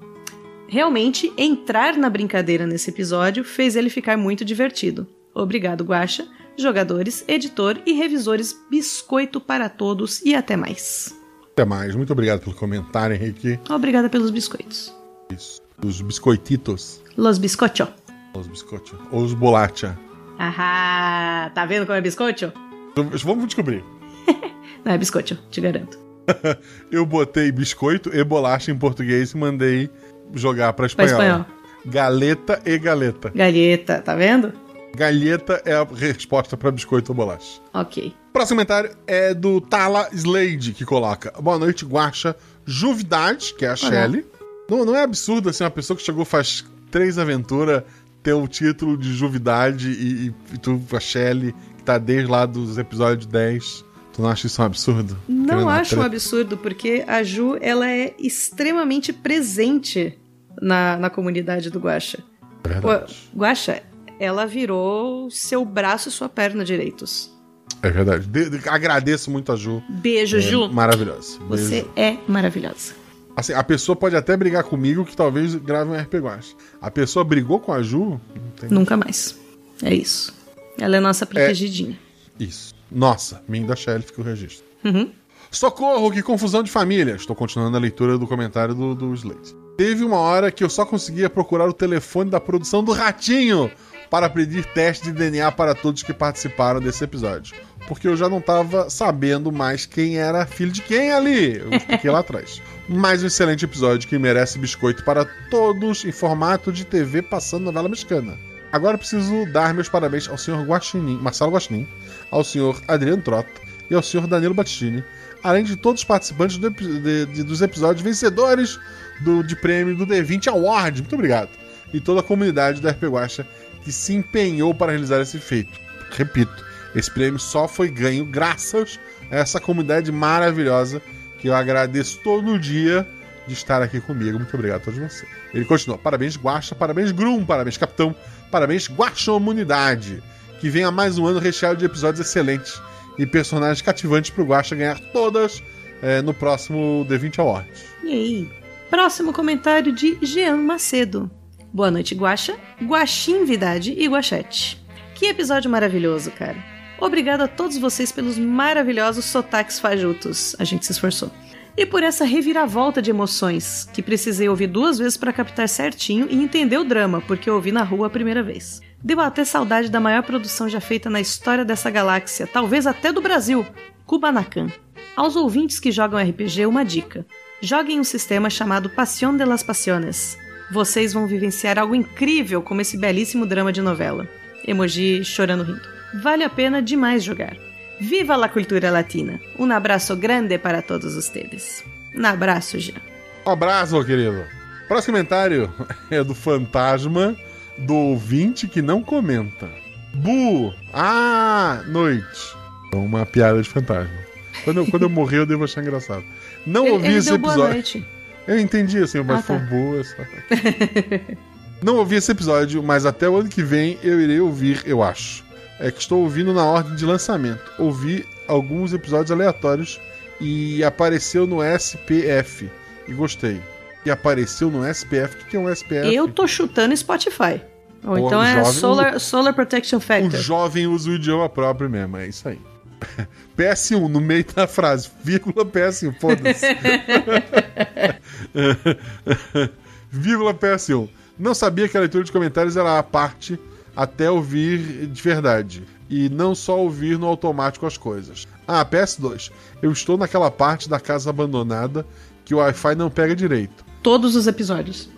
Realmente, entrar na brincadeira nesse episódio fez ele ficar muito divertido. Obrigado, Guaxa, jogadores, editor e revisores. Biscoito para todos e até mais. Até mais. Muito obrigado pelo comentário, Henrique. Obrigada pelos biscoitos. Isso. Os biscoititos. Los biscocho. Os biscoitos. Ou os bolacha. Ahá, tá vendo como é biscoito? Vamos descobrir. Não é biscoito, te garanto. Eu botei biscoito e bolacha em português e mandei jogar pra Pra espanhol. espanhol. Galeta e galeta. Galheta, tá vendo? Galheta é a resposta pra biscoito ou bolacha. Ok. Próximo comentário é do Tala Slade, que coloca: Boa noite, Guaxa. Juvidade, que é a Shelly. Não, não é absurdo assim, uma pessoa que chegou faz três aventuras ter o título de Juvidade e, e, tu, a Shelly, que tá desde lá dos episódios 10. Tu não acha isso um absurdo? Não acho um absurdo, porque a Ju ela é extremamente presente na, na comunidade do Guaxa. Verdade. O Guaxa, ela virou seu braço e sua perna direitos. É verdade. De- de- agradeço muito a Ju. Beijo, É Ju. Maravilhosa. Você é maravilhosa. Assim, a pessoa pode até brigar comigo que talvez grave um RP Guacha. A pessoa brigou com a Ju? Nunca mais. É isso. Ela é nossa protegidinha. isso. Nossa, mim da Shelly fica o registro. Uhum. Socorro, que confusão de família. Estou continuando a leitura do comentário do, do Slate. Teve uma hora que eu só conseguia procurar o telefone da produção do Ratinho para pedir teste de DNA para todos que participaram desse episódio. Porque eu já não estava sabendo mais quem era filho de quem ali. Eu expliquei lá atrás. Mais um excelente episódio que merece biscoito para todos em formato de TV passando novela mexicana. Agora preciso dar meus parabéns ao senhor Guaxinim, Marcelo Guaxinim, ao senhor Adriano Trota e ao senhor Danilo Battistini, além de todos os participantes do de- de- dos episódios vencedores do, de prêmio do D20 Award. Muito obrigado. E toda a comunidade da RP Guacha que se empenhou para realizar esse feito. Repito, esse prêmio só foi ganho graças a essa comunidade maravilhosa que eu agradeço todo dia de estar aqui comigo. Muito obrigado a todos vocês. Ele continua. Parabéns, Guacha. Parabéns, Grum. Parabéns, Capitão. Parabéns, Guaxomunidade. Que venha mais um ano recheado de episódios excelentes e personagens cativantes pro Guacha ganhar todas eh, no próximo D20 Awards. E aí? Próximo comentário de Jean Macedo. Boa noite, Guaxa, Guaxinvidade e Guachete. Que episódio maravilhoso, cara. Obrigado a todos vocês pelos maravilhosos sotaques fajutos. A gente se esforçou. E por essa reviravolta de emoções, que precisei ouvir duas vezes para captar certinho e entender o drama, porque eu ouvi na rua a primeira vez. Deu até saudade da maior produção já feita na história dessa galáxia, talvez até do Brasil, Kubanacan. Aos ouvintes que jogam RPG, uma dica. Joguem um sistema chamado Passion de las Passiones. Vocês vão vivenciar algo incrível como esse belíssimo drama de novela. Emoji chorando rindo. Vale a pena demais jogar. Viva la cultura latina! Um abraço grande para todos ustedes. Um abraço, já. Um abraço, querido. Próximo comentário é do fantasma do ouvinte que não comenta. Bu! Ah, noite. É uma piada de fantasma. Quando eu, quando eu morrer, eu devo achar engraçado. Não Ele, ouvi ele esse episódio. Eu entendi, assim, mas Ah, foi tá. boa. Só... não ouvi esse episódio, mas até o ano que vem eu irei ouvir, eu acho. É que estou ouvindo na ordem de lançamento. Ouvi alguns episódios aleatórios e apareceu no SPF. E gostei. E apareceu no SPF. O que é um SPF? Eu tô chutando Spotify. Ou então o é Solar, Solar Protection O Factor. jovem usa o idioma próprio mesmo, é isso aí. PS1, no meio da frase, vírgula PS1, foda-se. vírgula PS1. Não sabia que a leitura de comentários era a parte até ouvir de verdade. E não só ouvir no automático as coisas. Ah, PS2. Eu estou naquela parte da casa abandonada que o Wi-Fi não pega direito. Todos os episódios.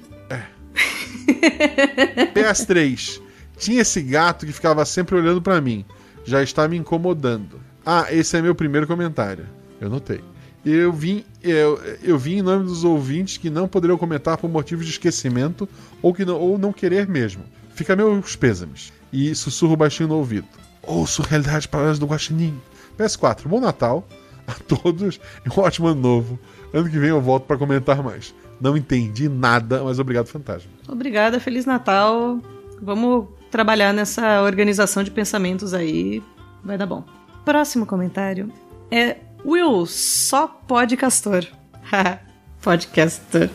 PS3. Tinha esse gato que ficava sempre olhando pra mim. Já está me incomodando. Ah, esse é meu primeiro comentário. Eu notei. Eu vim, eu, eu vim em nome dos ouvintes que não poderiam comentar por motivos de esquecimento ou, que não, ou não querer mesmo. Fica meus pêsames. E sussurro baixinho no ouvido. Ouço realidade palavras do Guaxinim. PS4. Bom Natal a todos e um ótimo ano novo. Ano que vem eu volto pra comentar mais. Não entendi nada, mas obrigado, Fantasma. Obrigada, Feliz Natal. Vamos trabalhar nessa organização de pensamentos aí. Vai dar bom. Próximo comentário é Will, só podcastor. Haha, podcastor.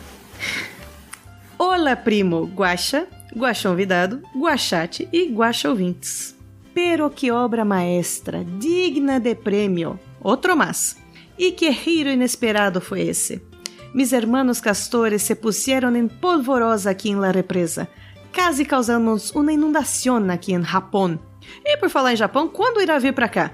Olá, primo Guaxa, Guaxão Vidado, Guaxate e Guaxa Ouvintes. Pero que obra maestra, digna de prêmio. Outro más. E que giro inesperado foi esse. Mis hermanos castores se pusieron en polvorosa aqui em La Represa. Quase causamos uma inundação aqui em Japão. E por falar em Japão, quando irá vir pra cá?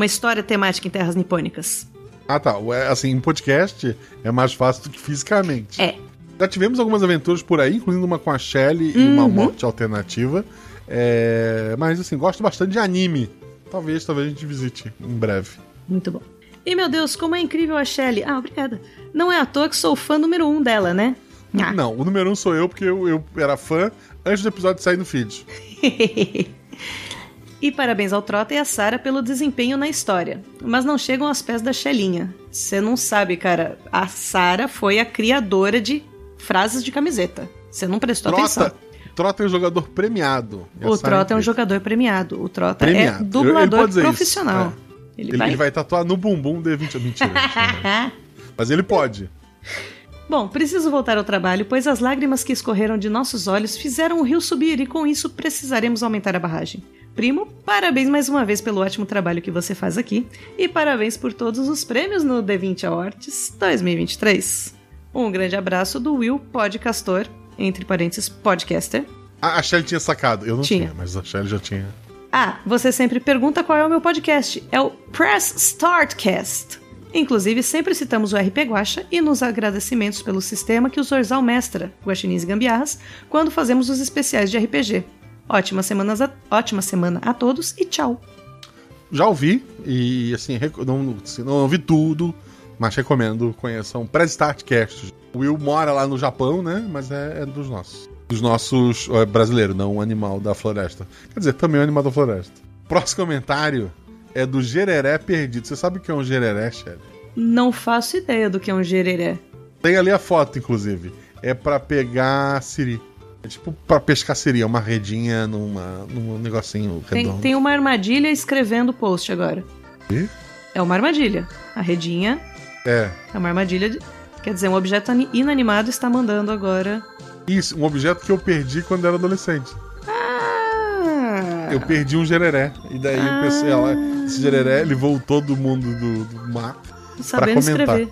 Uma história temática em terras nipônicas. Ah, tá. Assim, em podcast é mais fácil do que fisicamente. É. Já tivemos algumas aventuras por aí, incluindo uma com a Shelly e uma morte alternativa. É, Mas, assim, gosto bastante de anime. Talvez, talvez a gente visite em breve. Muito bom. E meu Deus, como é incrível a Shelley. Ah, obrigada. Não é à toa que sou fã número um dela, né? Ah. Não, o número um sou eu, porque eu, eu era fã antes do episódio sair no feed. e parabéns ao Trota e à Sarah pelo desempenho na história. Mas não chegam aos pés da Shellinha. Você não sabe, cara. A Sarah foi a criadora de frases de camiseta. Você não prestou Trota, atenção. Trota é um jogador premiado. O Trota é um jogador premiado. O Trota Premiado. é Ele- ele dublador profissional. É. Ele, Ele, vai... ele vai tatuar no bumbum D20. Mentira. Mas ele pode. Bom, preciso voltar ao trabalho, pois as lágrimas que escorreram de nossos olhos fizeram o rio subir e com isso precisaremos aumentar a barragem. Primo, parabéns mais uma vez pelo ótimo trabalho que você faz aqui e parabéns por todos os prêmios no D20 Awards 2023. Um grande abraço do Will Podcastor, entre parênteses, podcaster. A, a Shelly tinha sacado. Eu não Tinha. tinha, mas a Shelly já tinha. Ah, você sempre pergunta qual é o meu podcast. É o Press Startcast. Inclusive, sempre citamos o RP Guacha e nos agradecimentos pelo sistema que o Zorzal mestra, Guaxinins e Gambiarras, quando fazemos os especiais de RPG. Ótima, semanas a... Ótima semana a todos e tchau. Já ouvi e, assim, não, assim, não ouvi tudo, mas recomendo, conheçam Press Start Cast. O Will mora lá no Japão, né? Mas é, é dos nossos. Dos nossos é, brasileiros, não o animal da floresta. Quer dizer, também o animal da floresta. Próximo comentário é do Gereré Perdido. Você sabe o que é um gereré, Shelly? Não faço ideia do que é um gereré. Tem ali a foto, inclusive. É pra pegar siri. É tipo pra pescar siri, é uma redinha numa, num negocinho Tem, redondo. tem uma armadilha escrevendo o post agora. Ih? É uma armadilha. A redinha É. é uma armadilha. De... Quer dizer, um objeto ani- inanimado está mandando agora. Isso, um objeto que eu perdi quando era adolescente. Ah! Eu perdi um gereré. E daí eu pensei, ela, esse gereré, ele voltou do mundo do, do mar. Sabendo comentar. escrever.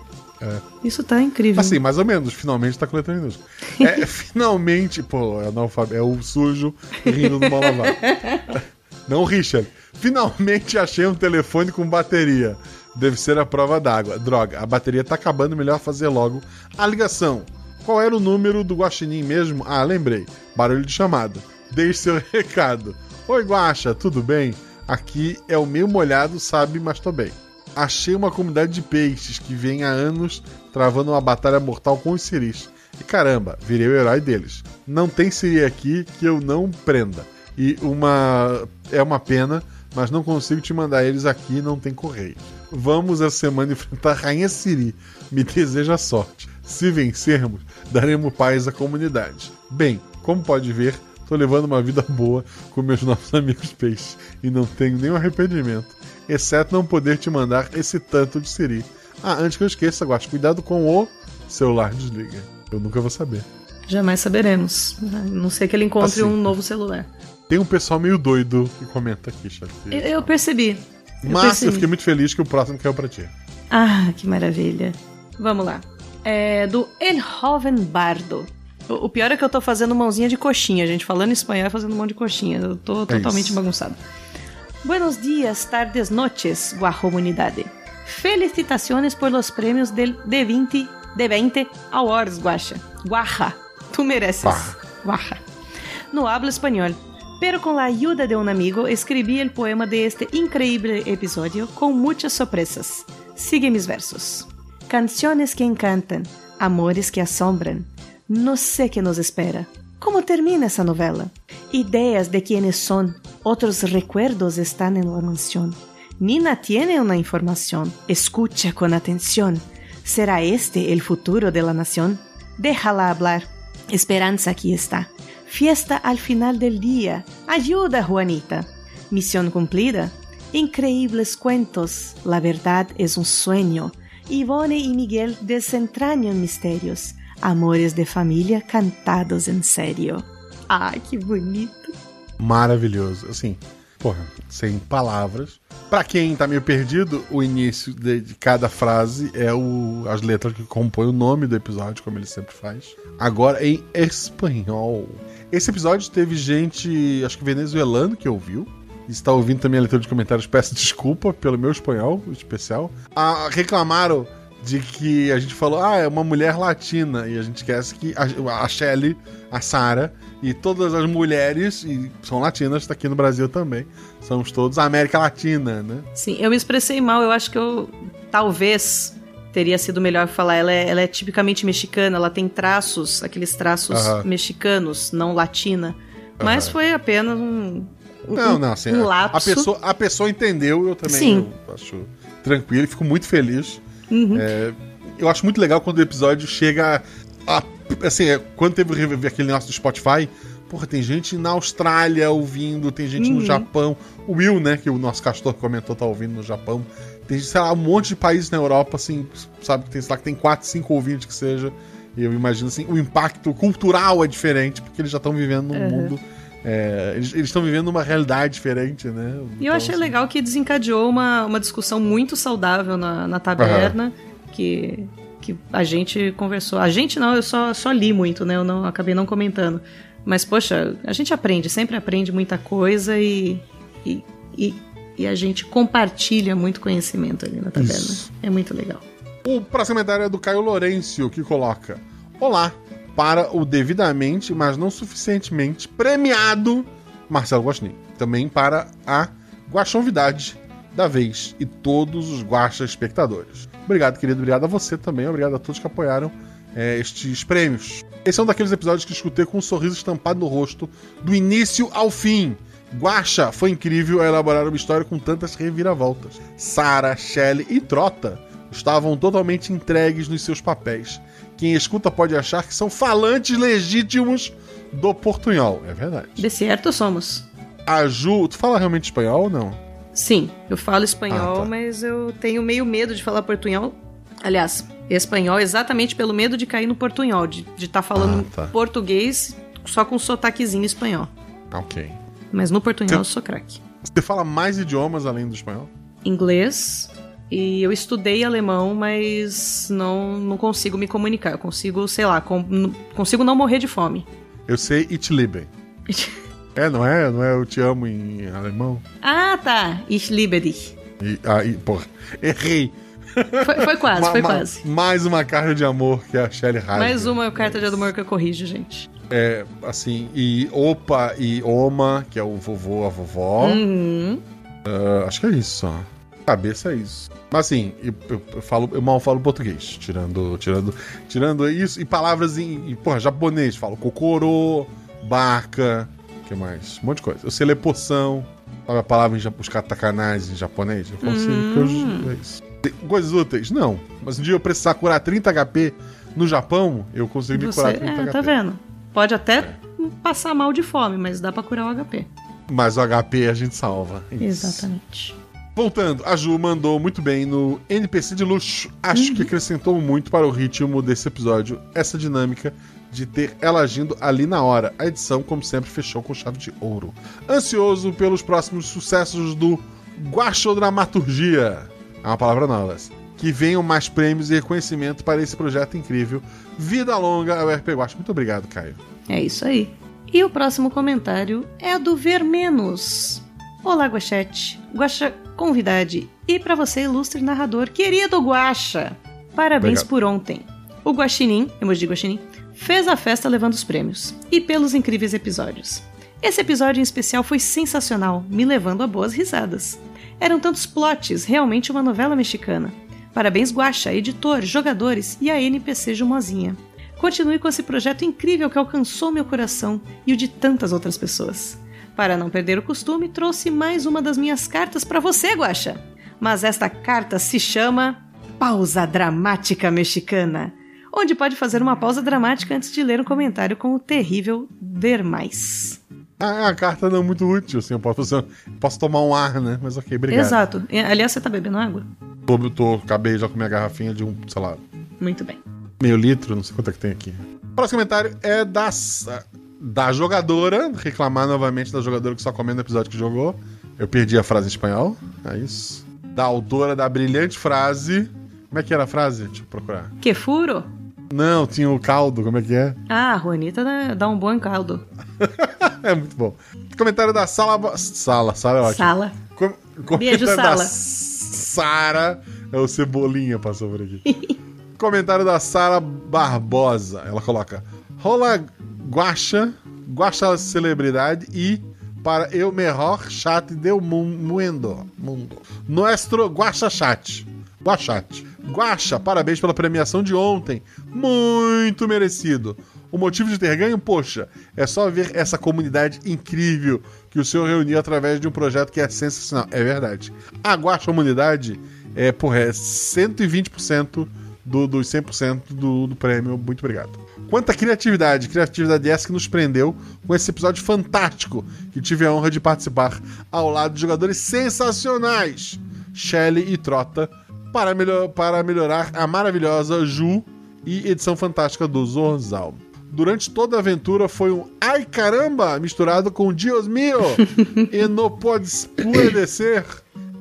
Isso tá incrível. Assim, mais ou menos, finalmente tá coletando minúsculo. É, finalmente, pô, é, analfabe- é o sujo rindo do mal lavado. Não, Richard. Finalmente achei um telefone com bateria. Deve ser a prova d'água. Droga, a bateria tá acabando, melhor fazer logo a ligação. Qual era o número do Guaxinim mesmo? Ah, lembrei. Barulho de chamada. Deixe seu recado. Oi, Guaxa, tudo bem? Aqui é o meio molhado, sabe, mas tô bem. Achei uma comunidade de peixes que vem há anos travando uma batalha mortal com os siris. E caramba, virei o herói deles. Não tem siri aqui que eu não prenda. E uma. É uma pena, mas não consigo te mandar eles aqui não tem correio. Vamos essa semana enfrentar a Rainha Siri. Me deseja sorte. Se vencermos, daremos paz à comunidade. Bem, como pode ver, tô levando uma vida boa com meus novos amigos peixes e não tenho nenhum arrependimento, exceto não poder te mandar esse tanto de Siri. Ah, antes que eu esqueça, Guax, cuidado com o celular desliga. Eu nunca vou saber. Jamais saberemos. A não ser que ele encontre Assim. um novo celular. Tem um pessoal meio doido que comenta aqui, chat. Eu, eu percebi. Eu Mas eu percebi. fiquei muito feliz que o próximo caiu pra ti. Ah, que maravilha. Vamos lá. É do Elhoven Bardo. O, pior é que eu tô fazendo mãozinha de coxinha, gente. Falando espanhol e fazendo mão de coxinha. Eu tô totalmente isso. bagunçado. Buenos dias, tardes, noches, guajomunidade. Felicitaciones por los premios del D20, D20 Awards, Guaxa. Guaja. Tu mereces. Guaja. Guaja. No hablo español. Pero con la ayuda de un amigo escribí el poema de este increíble episodio con muchas sorpresas. Sigue mis versos. Canciones que encantan, amores que asombran. No sé qué nos espera. ¿Cómo termina esa novela? Ideas de quiénes son, otros recuerdos están en la mansión. Nina tiene una información. Escucha con atención. ¿Será este el futuro de la nación? Déjala hablar. Esperanza aquí está. Fiesta al final del día. Ayuda, Juanita. Misión cumplida. Increíbles cuentos. La verdad es un sueño. Ivone y Miguel desentrañan misterios. Amores de familia cantados en serio. Ai, que bonito. Maravilhoso. Assim, porra, sem palavras. Pra quem tá meio perdido, o início de, de cada frase é o, as letras que compõem o nome do episódio, como ele sempre faz. Agora em espanhol. Esse episódio teve gente, acho que venezuelano, que ouviu. Está ouvindo também a leitura de comentários. Peço desculpa pelo meu espanhol especial. Ah, reclamaram de que a gente falou, ah, é uma mulher latina. E a gente esquece que a, a Shelly, a Sarah e todas as mulheres, e são latinas, tá aqui no Brasil também. Somos todos América Latina, né? Sim, eu me expressei mal. Eu acho que eu talvez teria sido melhor falar. Ela é, ela é tipicamente mexicana, ela tem traços, aqueles traços Aham. mexicanos, não latina. Mas foi apenas um. um- Não, não, assim, um a- lapso. A, pessoa, a pessoa entendeu, eu também Sim. eu acho tranquilo e fico muito feliz. Uhum. É, eu acho muito legal quando o episódio chega a. assim, é, quando teve aquele nosso do Spotify, Porra, tem gente na Austrália ouvindo, tem gente no Japão. O Will, né, que o nosso castor comentou, tá ouvindo no Japão. Tem, sei lá, um monte de países na Europa, assim, sabe, que tem, sei lá, que tem 4, 5 ouvintes que seja. E eu imagino, assim, o impacto cultural é diferente, porque eles já estão vivendo num mundo. É, eles estão vivendo uma realidade diferente, né? E eu achei assim, legal que desencadeou uma, uma discussão muito saudável na, na taberna, que, que a gente conversou. A gente não, eu só, só li muito, né? Eu não acabei não comentando. Mas, poxa, a gente aprende, sempre aprende muita coisa e, e, e, e a gente compartilha muito conhecimento ali na taberna. Isso. É muito legal. O próximo comentário é do Caio Lourenço, que coloca: Olá, para o devidamente, mas não suficientemente premiado Marcelo Guaxinim. Também para a Guaxonvidade da vez e todos os Guaxa espectadores. Obrigado, querido. Obrigado a você também. Obrigado a todos que apoiaram é, estes prêmios. Esse é um daqueles episódios que escutei com um sorriso estampado no rosto, do início ao fim. Guaxa foi incrível elaborar uma história com tantas reviravoltas. Sara, Shelley e Trota estavam totalmente entregues nos seus papéis. Quem escuta pode achar que são falantes legítimos do portunhol. É verdade. De certo somos. A Ju, tu fala realmente espanhol ou não? Sim, eu falo espanhol, Ah, tá. mas eu tenho meio medo de falar portunhol. Aliás, espanhol exatamente pelo medo de cair no portunhol, de estar falando Ah, tá. português só com sotaquezinho espanhol. Ok. Mas no portunhol eu sou craque. Você fala mais idiomas além do espanhol? Inglês e eu estudei alemão, mas não, não consigo me comunicar. Eu consigo, sei lá, com- consigo não morrer de fome. Eu sei Ich liebe. É, não é? Não é eu te amo em alemão? ah, tá. Ich liebe dich. E, ah, e, porra, errei. Foi, foi quase, Ma- foi quase. Mais uma carta de amor que a Shelly Hyde. Mais uma carta de amor que eu corrijo, gente. É, assim, e opa e oma, que é o vovô, a vovó. Uhum. Ah, acho que é isso só. Cabeça é isso. Mas assim, eu, eu- eu falo, eu mal falo português, tirando, tirando, tirando isso e palavras em, em porra, japonês, falo kokoro, barca, que mais? Um monte de coisa. Eu sei ler poção, sabe a palavra em os katakanais em japonês? Eu falo assim, que eu, é isso. Coisas úteis? Não. Mas um dia eu precisar curar 30 HP no Japão, eu consigo me curar 30 é, HP. tá vendo? Pode até passar mal de fome, mas dá pra curar o HP. Mas o HP a gente salva. Isso. Exatamente. Voltando, a Ju mandou muito bem no NPC de luxo. Acho que acrescentou muito para o ritmo desse episódio essa dinâmica de ter ela agindo ali na hora. A edição, como sempre, fechou com chave de ouro. Ansioso pelos próximos sucessos do Guaxodramaturgia. É uma palavra nova. Que venham mais prêmios e reconhecimento para esse projeto incrível. Vida longa ao RP Guax. Muito obrigado, Caio. É isso aí. E o próximo comentário é do Ver Menos. Olá, Guachete, Guaxa Convidade e para você, ilustre narrador, querido Guaxa. Parabéns Obrigado. por ontem. O Guaxinim, emoji Guaxinim, fez a festa levando os prêmios e pelos incríveis episódios. Esse episódio em especial foi sensacional, me levando a boas risadas. Eram tantos plots, realmente uma novela mexicana. Parabéns, Guaxa, editor, jogadores e a NPC Jumozinha. Continue com esse projeto incrível que alcançou meu coração e o de tantas outras pessoas. Para não perder o costume, trouxe mais uma das minhas cartas para você, Guaxa. Mas esta carta se chama Pausa Dramática Mexicana, onde pode fazer uma pausa dramática antes de ler um comentário com o terrível Ver Mais. Ah, a carta não é muito útil, assim. Eu posso, fazer- posso tomar um ar, né? Mas ok, obrigado. Exato. Aliás, você tá bebendo água? Tô, tô, acabei já com minha garrafinha de um, sei lá, Muito bem. meio litro, não sei quanto é que tem aqui. Próximo comentário é da, da jogadora, reclamar novamente da jogadora que só comeu no episódio que jogou. Eu perdi a frase em espanhol, é isso. Da autora da brilhante frase. Como é que era a frase? Deixa eu procurar. Que furo? Não, tinha o caldo, como é que é? Ah, a Juanita dá, dá um bom caldo. É muito bom. Comentário da Sala. Sala, Sala é ótimo. Sala. Com, Beijo, comentário da Sala. Sara. É o Cebolinha passou por aqui. comentário da Sara Barbosa. Ela coloca: Rola Guacha, Guacha Celebridade e para eu melhor chat del mu- mundo. mundo. Nuestro Guacha Chat. Guachat. Guacha, parabéns pela premiação de ontem. Muito merecido. O motivo de ter ganho, poxa, é só ver essa comunidade incrível que o senhor reuniu através de um projeto que é sensacional. É verdade. A Guacha Comunidade é, porra, é 120% do, dos 100% do, do prêmio. Muito obrigado. Quanta criatividade, criatividade essa que nos prendeu com esse episódio fantástico que tive a honra de participar ao lado de jogadores sensacionais, Shelly e Trota, para, melhor, para melhorar a maravilhosa Ju e edição fantástica do Zorzal. Durante toda a aventura foi um ai caramba misturado com Dios mio e não pode descer.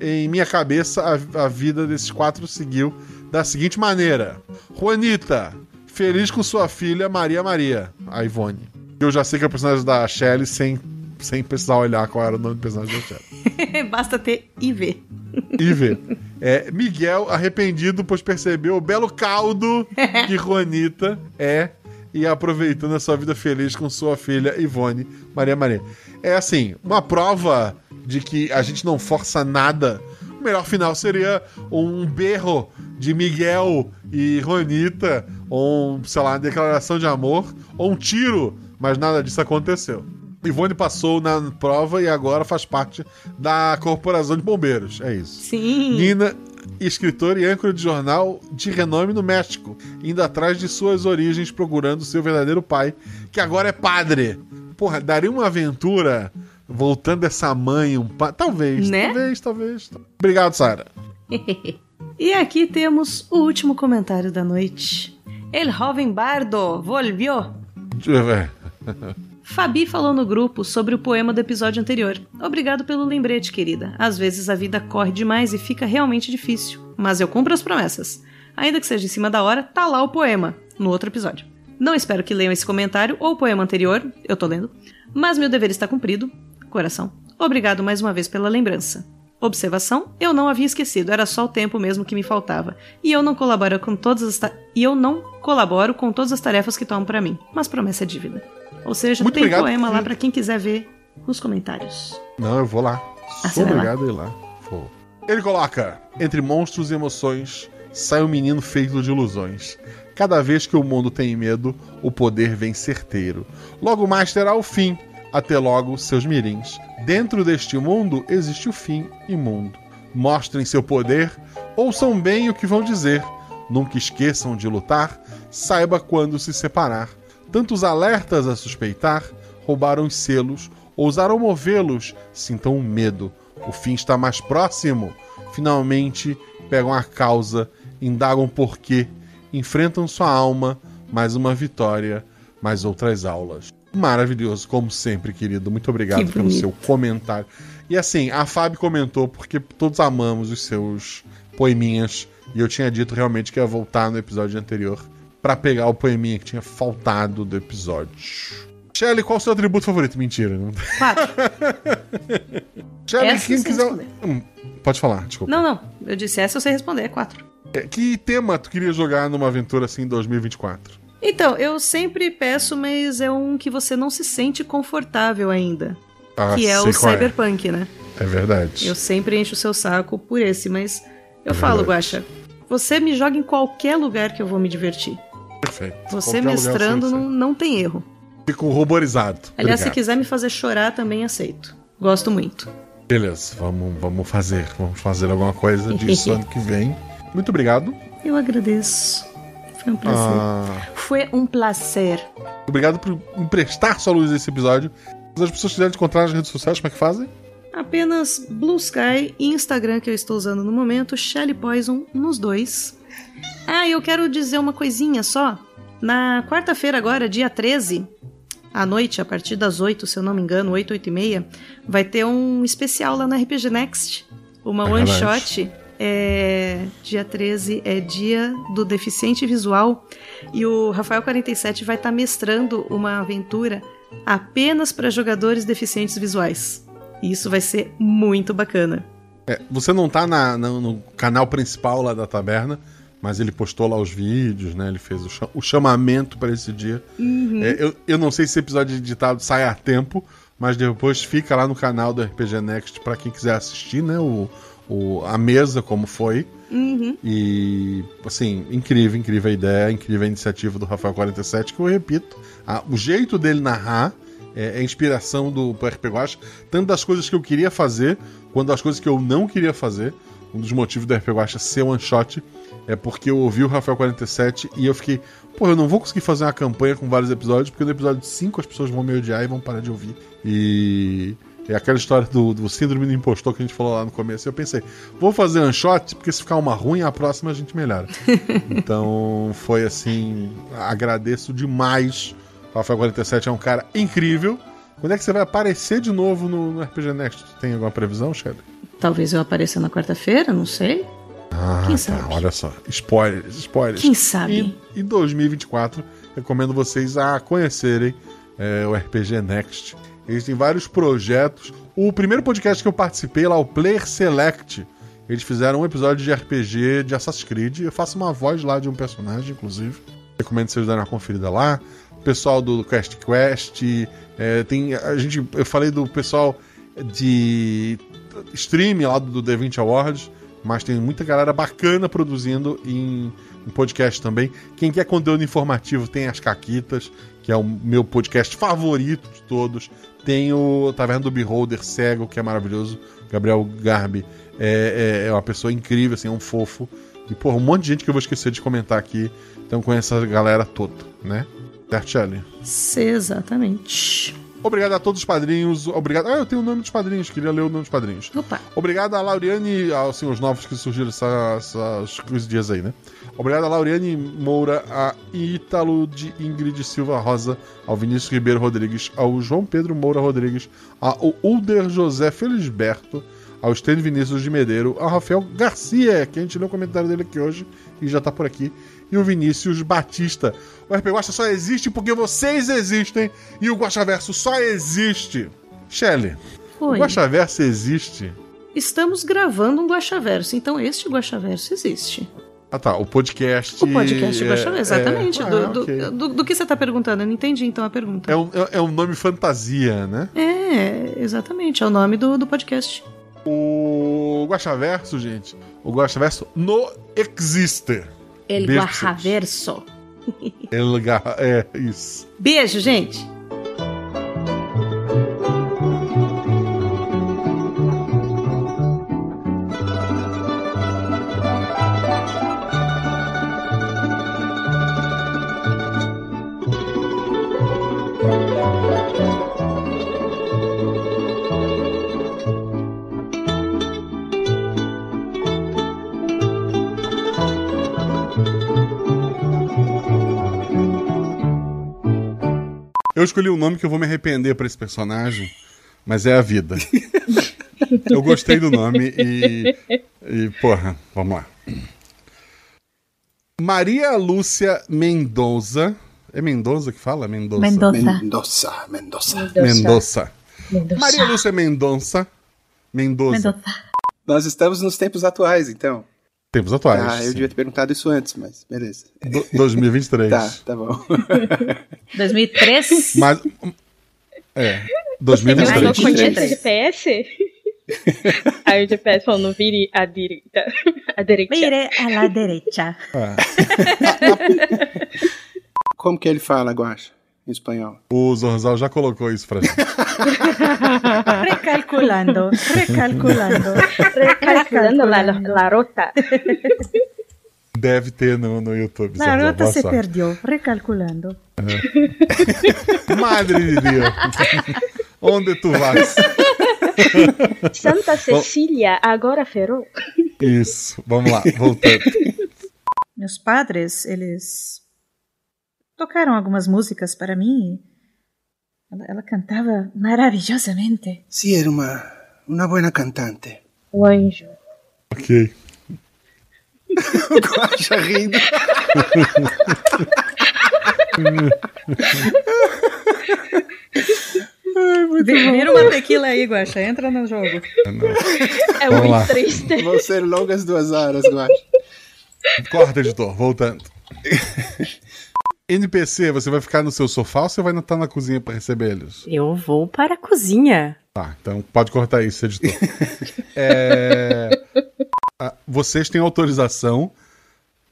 Em minha cabeça, a, a vida desses quatro seguiu da seguinte maneira: Juanita, feliz com sua filha Maria Maria, a Ivone. Eu já sei que é o personagem da Shelly sem, sem precisar olhar qual era o nome do personagem da Shelly. Basta ter IV. IV. É, Miguel, arrependido, pois percebeu o belo caldo que Juanita é e aproveitando a sua vida feliz com sua filha Ivone Maria Maria. É assim, uma prova de que a gente não força nada. O melhor final seria um berro de Miguel e Ronita, ou, um, sei lá, uma declaração de amor, ou um tiro, mas nada disso aconteceu. Ivone passou na prova e agora faz parte da corporação de bombeiros. É isso. Sim. Nina, escritora e âncora de jornal de renome no México, indo atrás de suas origens, procurando seu verdadeiro pai, que agora é padre. Porra, daria uma aventura voltando essa mãe, um pai. Talvez, Né? talvez, talvez. Obrigado, Sara. E aqui temos o último comentário da noite. El joven bardo volvió. Fabi falou no grupo sobre o poema do episódio anterior. Obrigado pelo lembrete, querida. Às vezes a vida corre demais e fica realmente difícil. Mas eu cumpro as promessas. Ainda que seja em cima da hora, tá lá o poema, no outro episódio. Não espero que leiam esse comentário ou o poema anterior, eu tô lendo. Mas meu dever está cumprido. Coração. Obrigado mais uma vez pela lembrança. Observação: eu não havia esquecido, era só o tempo mesmo que me faltava. E eu não colaboro com todas as ta- e eu não colaboro com todas as tarefas que tomam pra mim. Mas promessa é dívida. Ou seja, Muito tem obrigado, poema lá pra quem quiser ver nos comentários. Não, eu vou lá. Ah, Sou lá? obrigado a ir lá. Vou. Ele coloca: Entre monstros e emoções, sai um menino feito de ilusões. Cada vez que o mundo tem medo, o poder vem certeiro. Logo mais terá o fim. Até logo, seus mirins. Dentro deste mundo existe o fim imundo. Mostrem seu poder, ouçam bem o que vão dizer. Nunca esqueçam de lutar, saiba quando se separar. Tantos alertas a suspeitar, roubaram os selos, ousaram movê-los, sintam medo. O fim está mais próximo. Finalmente pegam a causa, indagam por quê, enfrentam sua alma, mais uma vitória, mais outras aulas. Maravilhoso, como sempre, querido. Muito obrigado pelo seu comentário. E assim, a Fábio comentou porque todos amamos os seus poeminhas. E eu tinha dito realmente que ia voltar no episódio anterior pra pegar o poeminha que tinha faltado do episódio. Shelly, qual o seu atributo favorito? Mentira. Não... Quatro. Shelly, Essa quem quiser. Hum, pode falar, desculpa. não, não. Eu disse essa, eu sei responder. É quatro. É, Que tema tu queria jogar numa aventura assim em 2024? Então, eu sempre peço, mas é um que você não se sente confortável ainda. Ah, que é o qual Cyberpunk, né? É, é verdade. Eu sempre encho o seu saco por esse, mas eu É falo. Guaxa, você me joga em qualquer lugar que eu vou me divertir. Perfeito. Você Qualquer mestrando sei não, não tem erro. Fico ruborizado. Aliás, se Obrigado. quiser me fazer chorar, também aceito. Gosto muito. Beleza, vamos, vamos fazer. Vamos fazer alguma coisa disso ano que vem. Muito obrigado. Eu agradeço. Foi um prazer. Ah, Foi um prazer. obrigado por emprestar sua luz nesse episódio. Se as pessoas quiserem te encontrar nas redes sociais, como é que fazem? Apenas Blue Sky e Instagram que eu estou usando no momento, Shelly Poison nos dois. Ah, e eu quero dizer uma coisinha só. Na quarta-feira agora, dia 13, à noite, a partir das 8, se eu não me engano, 8, 8 e meia, vai ter um especial lá na RPG Next. Uma É one verdade. shot. É, dia 13 é dia do deficiente visual e o Rafael 47 vai estar mestrando uma aventura apenas para jogadores deficientes visuais. E isso vai ser muito bacana. É, você não tá na- na- no canal principal lá da taberna, mas ele postou lá os vídeos, né? Ele fez o, cha- o chamamento para esse dia. É, eu, eu não sei se esse episódio editado sai a tempo, mas depois fica lá no canal do RPG Next para quem quiser assistir, né? O, o- a mesa, como foi. E, assim, incrível, incrível a ideia, incrível a iniciativa do Rafael 47, que eu repito, a- o jeito dele narrar é, é inspiração do RP Guacha, tanto das coisas que eu queria fazer, quanto das coisas que eu não queria fazer. Um dos motivos do RP Guacha ser one shot é porque eu ouvi o Rafael 47 e eu fiquei, pô, eu não vou conseguir fazer uma campanha com vários episódios, porque no episódio 5 as pessoas vão me odiar e vão parar de ouvir. E é aquela história do, do síndrome do impostor que a gente falou lá no começo. Eu pensei, vou fazer um shot, porque se ficar uma ruim, a próxima a gente melhora. então foi assim, agradeço demais. O Rafael 47 é um cara incrível. Quando é que você vai aparecer de novo no, no RPG Next? Tem alguma previsão, Shelly? Talvez eu apareça na quarta-feira, não sei. Ah, Quem tá, sabe? olha só. Spoilers, spoilers. Quem sabe? E em 2024, recomendo vocês a conhecerem é, o RPG Next. Eles têm vários projetos. O primeiro podcast que eu participei lá, o Player Select, eles fizeram um episódio de RPG de Assassin's Creed. Eu faço uma voz lá de um personagem, inclusive. Recomendo vocês darem uma conferida lá. O pessoal do Quest Quest. é, tem, a gente, eu falei do pessoal de stream lá do The 20 Awards. Mas tem muita galera bacana produzindo em, em podcast também. Quem quer conteúdo informativo tem as Caquitas, que é o meu podcast favorito de todos. Tem o Taverna do Beholder Cego, que é maravilhoso. Gabriel Garbi é, é, é uma pessoa incrível, assim, é um fofo. E, porra, um monte de gente que eu vou esquecer de comentar aqui. Então conheço essa galera toda, né? Certo, Shelley? Exatamente. Obrigado a todos os padrinhos. Obrigado. Ah, eu tenho o nome dos padrinhos, queria ler o nome dos padrinhos. Opa. Obrigado a Lauriane e aos senhores novos que surgiram esses dias aí, né? Obrigado a Lauriane Moura, a Ítalo de Ingrid Silva Rosa, ao Vinícius Ribeiro Rodrigues, ao João Pedro Moura Rodrigues, ao Ulder José Felisberto, ao Estênio Vinícius de Medeiro, ao Rafael Garcia, que a gente leu o comentário dele aqui hoje e já tá por aqui, e o Vinícius Batista. O RP Guacha só existe porque vocês existem e o Guachaverso só existe. Shelley, o Oi. Guachaverso existe Estamos gravando um Guaxaverso, então este Guaxaverso existe. Ah tá, o podcast. O podcast é, Guaxaverso, exatamente. é- do, ah, do- ok. do- do que você tá perguntando? Eu não entendi então a pergunta. É um, é- é um nome fantasia, né? É, exatamente, é o nome do, do podcast. O Guaxaverso, gente. O Guaxaverso no existe. El Guaxaverso. Ele ga- É, isso. Beijo, gente! Eu escolhi um nome que eu vou me arrepender pra esse personagem, mas é a vida. eu gostei do nome e. E, porra, vamos lá. Maria Lúcia Mendonça. É Mendoza que fala? Mendoza. Mendoza. Mendoza, Mendoza. Mendonça. Mendoza. Maria Lúcia Mendonça. Mendoza. Mendoza. Nós estamos nos tempos atuais, então. Tempos atuais. Ah, eu sim. devia ter perguntado isso antes, mas beleza. Do- 2023. Tá, tá bom. 2003? Mas. É. Você não 2023. conhece o GPS? Aí o GPS falou, não vire à direita. À direita. Mire a la derecha. Ah. Como que ele fala, Guaxa, em espanhol? O Zorzal já colocou isso pra gente. Recalculando, recalculando. Recalculando la, la rota. Deve ter no, no YouTube. La rota se perdió. Recalculando. Madre de Deus. Onde tu vas? Santa Cecília, agora ferrou. Isso. Vamos lá, voltando. Meus padres, eles tocaram algumas músicas para mim. Ela, ela cantava maravilhosamente. Sí, era uma, uma buena cantante. O anjo. Ok. O Guaxa rindo. Vira uma tequila aí, Guaxa. Entra no jogo. É Vamos lá. muito triste. Vão ser longas duas horas, Guaxa. Corta, editor. Voltando. NPC, você vai ficar no seu sofá ou você vai estar na cozinha pra receber eles? Eu vou para a cozinha. Tá, então pode cortar isso, editor. É, Vocês têm autorização,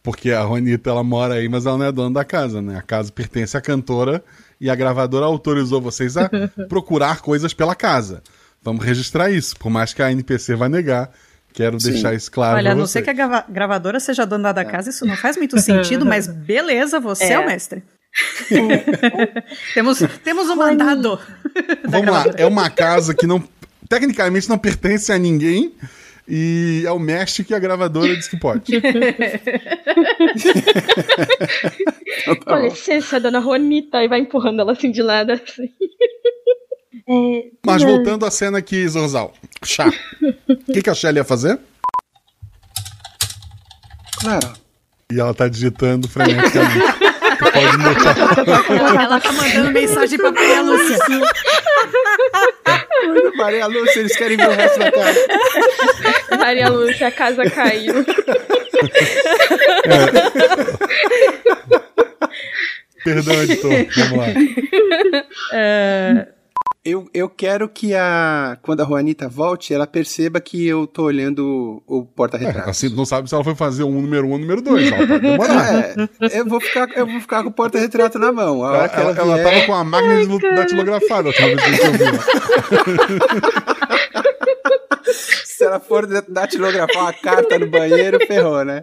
porque a Ronita ela mora aí, mas ela não é dona da casa, né? A casa pertence à cantora e a gravadora autorizou vocês a procurar coisas pela casa. Vamos registrar isso, por mais que a NPC vai negar Quero Sim. deixar isso claro Olha, a não ser que a grava- gravadora seja dona da casa, isso não faz muito sentido, mas beleza, você é, É. o mestre. temos, temos um mandado. Vamos lá, é uma casa que não tecnicamente não pertence a ninguém e é o mestre que a gravadora diz que pode. Então tá Com licença, dona Juanita, e vai empurrando ela assim de lado, assim. É, Mas voltando à cena aqui, Zorzal. Chá. O que, que a Shelly ia fazer? Claro. E ela tá digitando freneticamente. Pode botar. Ela tá mandando mensagem pra Maria Lúcia. Maria Lúcia, eles querem ver o resto da casa. Maria Lúcia, a casa caiu. Perdão, editor. Vamos lá. É, Eu, eu quero que a. Quando a Juanita volte, ela perceba que eu tô olhando o porta-retrato. Assim, tu não sabe se ela foi fazer um número um ou número dois. Ela pode demorar. É, eu vou ficar, eu vou ficar com o porta-retrato na mão. A hora Ela, que ela, ela, ela vier- tava com a máquina de lu- datilografada a última vez que a gente ouviu. Se ela for datilografar uma carta no banheiro, ferrou, né?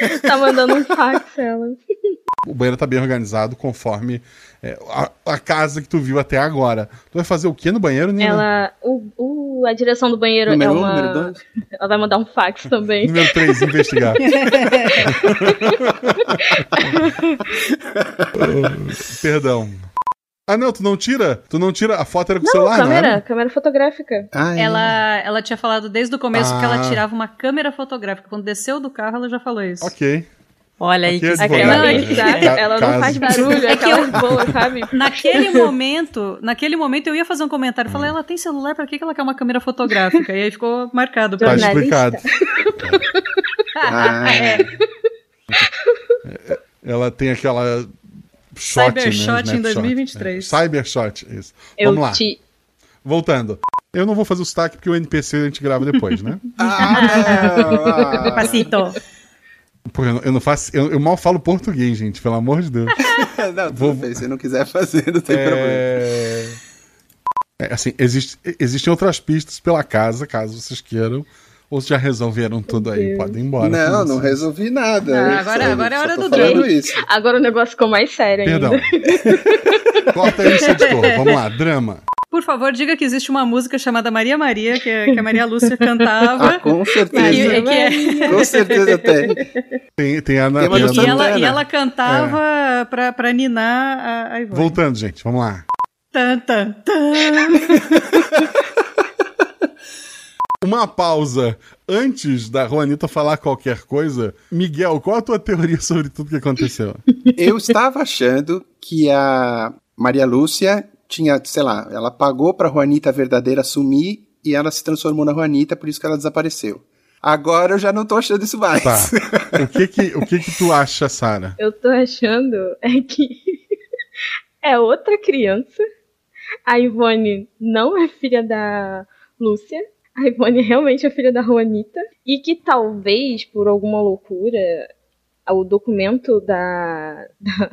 Tá mandando um fax, ela. O banheiro tá bem organizado conforme é, a, a casa que tu viu até agora. Tu vai fazer o que no banheiro, Nina? Ela. O, o- a direção do banheiro Número é um, uma. número dois? Ela vai mandar um fax também. Número 3, investigar. Perdão. Ah, não, tu não tira? Tu não tira? A foto era com o Não, celular, não câmera, era? câmera fotográfica. Ah, é. ela, ela tinha falado desde o começo que ela Ah. tirava uma câmera fotográfica. Quando desceu do carro, ela já falou isso. Ok. Olha aí que é Aquela? Ca- Ela não faz barulho, É que aquela boa, sabe? Naquele momento, naquele momento eu ia fazer um comentário. Falei, ela tem celular, pra que que ela quer uma câmera fotográfica? E aí ficou marcado pra Tá explicado. Ah, Ela tem aquela. Shot, Cybershot né? em Snapshot. 2023. É, Cybershot, isso. Eu Vamos lá. te. Voltando. Eu não vou fazer o sotaque porque o NPC a gente grava depois, né? ah, ah. Passito. Porque eu não- faço. Eu, eu mal falo português, gente, pelo amor de Deus. Não, tudo Vou- bem, se não quiser fazer, não tem problema. É... é, assim, existe- existem outras pistas pela casa, caso vocês queiram. Ou já resolveram tudo aí? Podem ir embora. Não, com não isso. resolvi nada. Ah, Eu agora- só- agora é hora do drama. Agora o negócio ficou mais sério ainda. Perdão. Corta isso, editor. Vamos lá, drama. Por favor, diga que existe uma música chamada Maria Maria, que, que a Maria Lúcia Ah, cantava. com e, certeza. e que é- Com certeza tem. Tem, tem a Ana. Tem e ela, e ela cantava pra, pra ninar a, a Ivone. Voltando, gente, vamos lá. Tan, tan, tan. Uma pausa antes da Juanita falar qualquer coisa. Miguel, qual a tua teoria sobre tudo que aconteceu? Eu estava achando que a Maria Lúcia tinha, sei lá, ela pagou pra Juanita verdadeira sumir e ela se transformou na Juanita, por isso que ela desapareceu. Agora eu já não tô achando isso mais. Tá. O que que, o que, que tu acha, Sara? Eu tô achando é que é outra criança. A Ivone não é filha da Lúcia. A Ivone realmente é filha da Juanita. E que talvez, por alguma loucura, o documento da. da,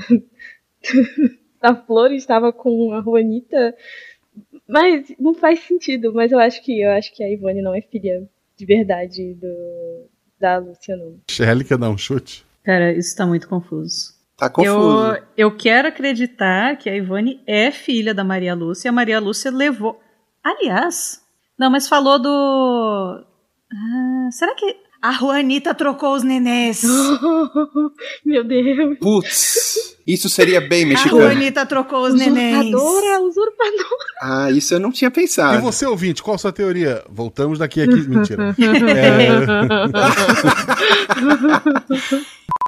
da Flor estava com a Juanita. Mas não faz sentido. Mas eu acho que eu acho que a Ivone não é filha de verdade do, da Lúcia, não. Shelly quer dar um chute? Cara, isso tá muito confuso. Tá confuso. Eu, eu quero acreditar que a Ivone é filha da Maria Lúcia e a Maria Lúcia levou. Aliás, não, mas falou do. Ah, será que a Juanita trocou os nenês? Meu Deus. Putz, isso seria bem A mexicano. Juanita trocou os nenês. Usurpadora, usurpadora. Ah, isso eu não tinha E pensado. você, ouvinte, qual a sua teoria? Voltamos daqui a 15. Mentira.